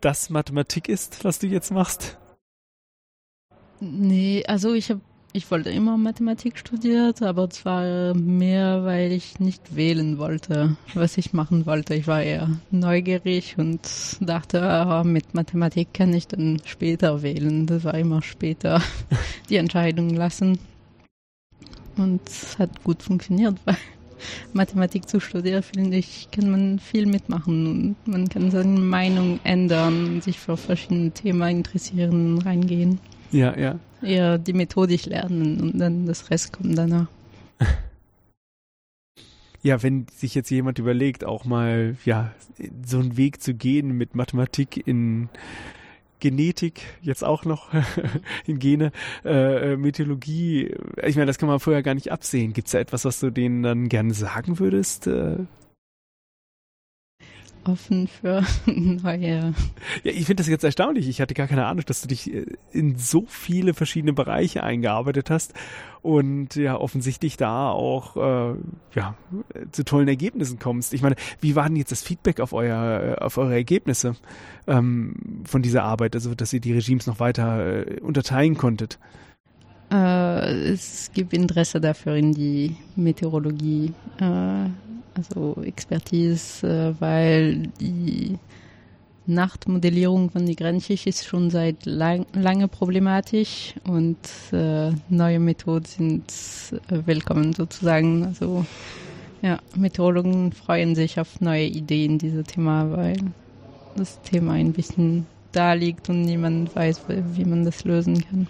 das Mathematik ist, was du jetzt machst? Nee, also ich habe ich wollte immer Mathematik studiert, aber zwar mehr, weil ich nicht wählen wollte, was ich machen wollte. Ich war eher neugierig und dachte, oh, mit Mathematik kann ich dann später wählen. Das war immer später (laughs) die Entscheidung lassen. Und es hat gut funktioniert, weil Mathematik zu studieren, finde ich, kann man viel mitmachen und man kann seine Meinung ändern, sich für verschiedene Themen interessieren, reingehen. Ja, ja. Eher die Methodik lernen und dann das Rest kommt danach. (laughs) Ja, wenn sich jetzt jemand überlegt, auch mal ja so einen Weg zu gehen mit Mathematik in Genetik, jetzt auch noch (laughs) in Gene, äh, äh, Meteorologie, ich meine, das kann man vorher gar nicht absehen. Gibt es da etwas, was du denen dann gerne sagen würdest? Äh? Offen für (laughs) neue. Ja, ich finde das jetzt erstaunlich. Ich hatte gar keine Ahnung, dass du dich äh, in so viele verschiedene Bereiche eingearbeitet hast und ja offensichtlich da auch äh, ja zu tollen Ergebnissen kommst. Ich meine, wie war denn jetzt das Feedback auf euer auf eure Ergebnisse ähm, von dieser Arbeit, also dass ihr die Regimes noch weiter äh, unterteilen konntet? Äh, es gibt Interesse dafür in die Meteorologie, äh, also Expertise, äh, weil die Nachtmodellierung von Grenzschicht ist schon seit lang, lange problematisch und äh, neue Methoden sind äh, willkommen sozusagen. Also ja, Meteorologen freuen sich auf neue Ideen dieser Thema, weil das Thema ein bisschen da liegt und niemand weiß, wie man das lösen kann.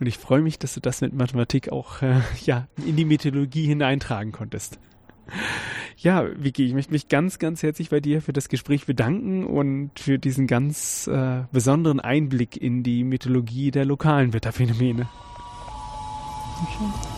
Und ich freue mich, dass du das mit Mathematik auch äh, ja, in die Meteorologie hineintragen konntest. Ja, Vicky, ich möchte mich ganz, ganz herzlich bei dir für das Gespräch bedanken und für diesen ganz äh, besonderen Einblick in die Mythologie der lokalen Wetterphänomene. Schön.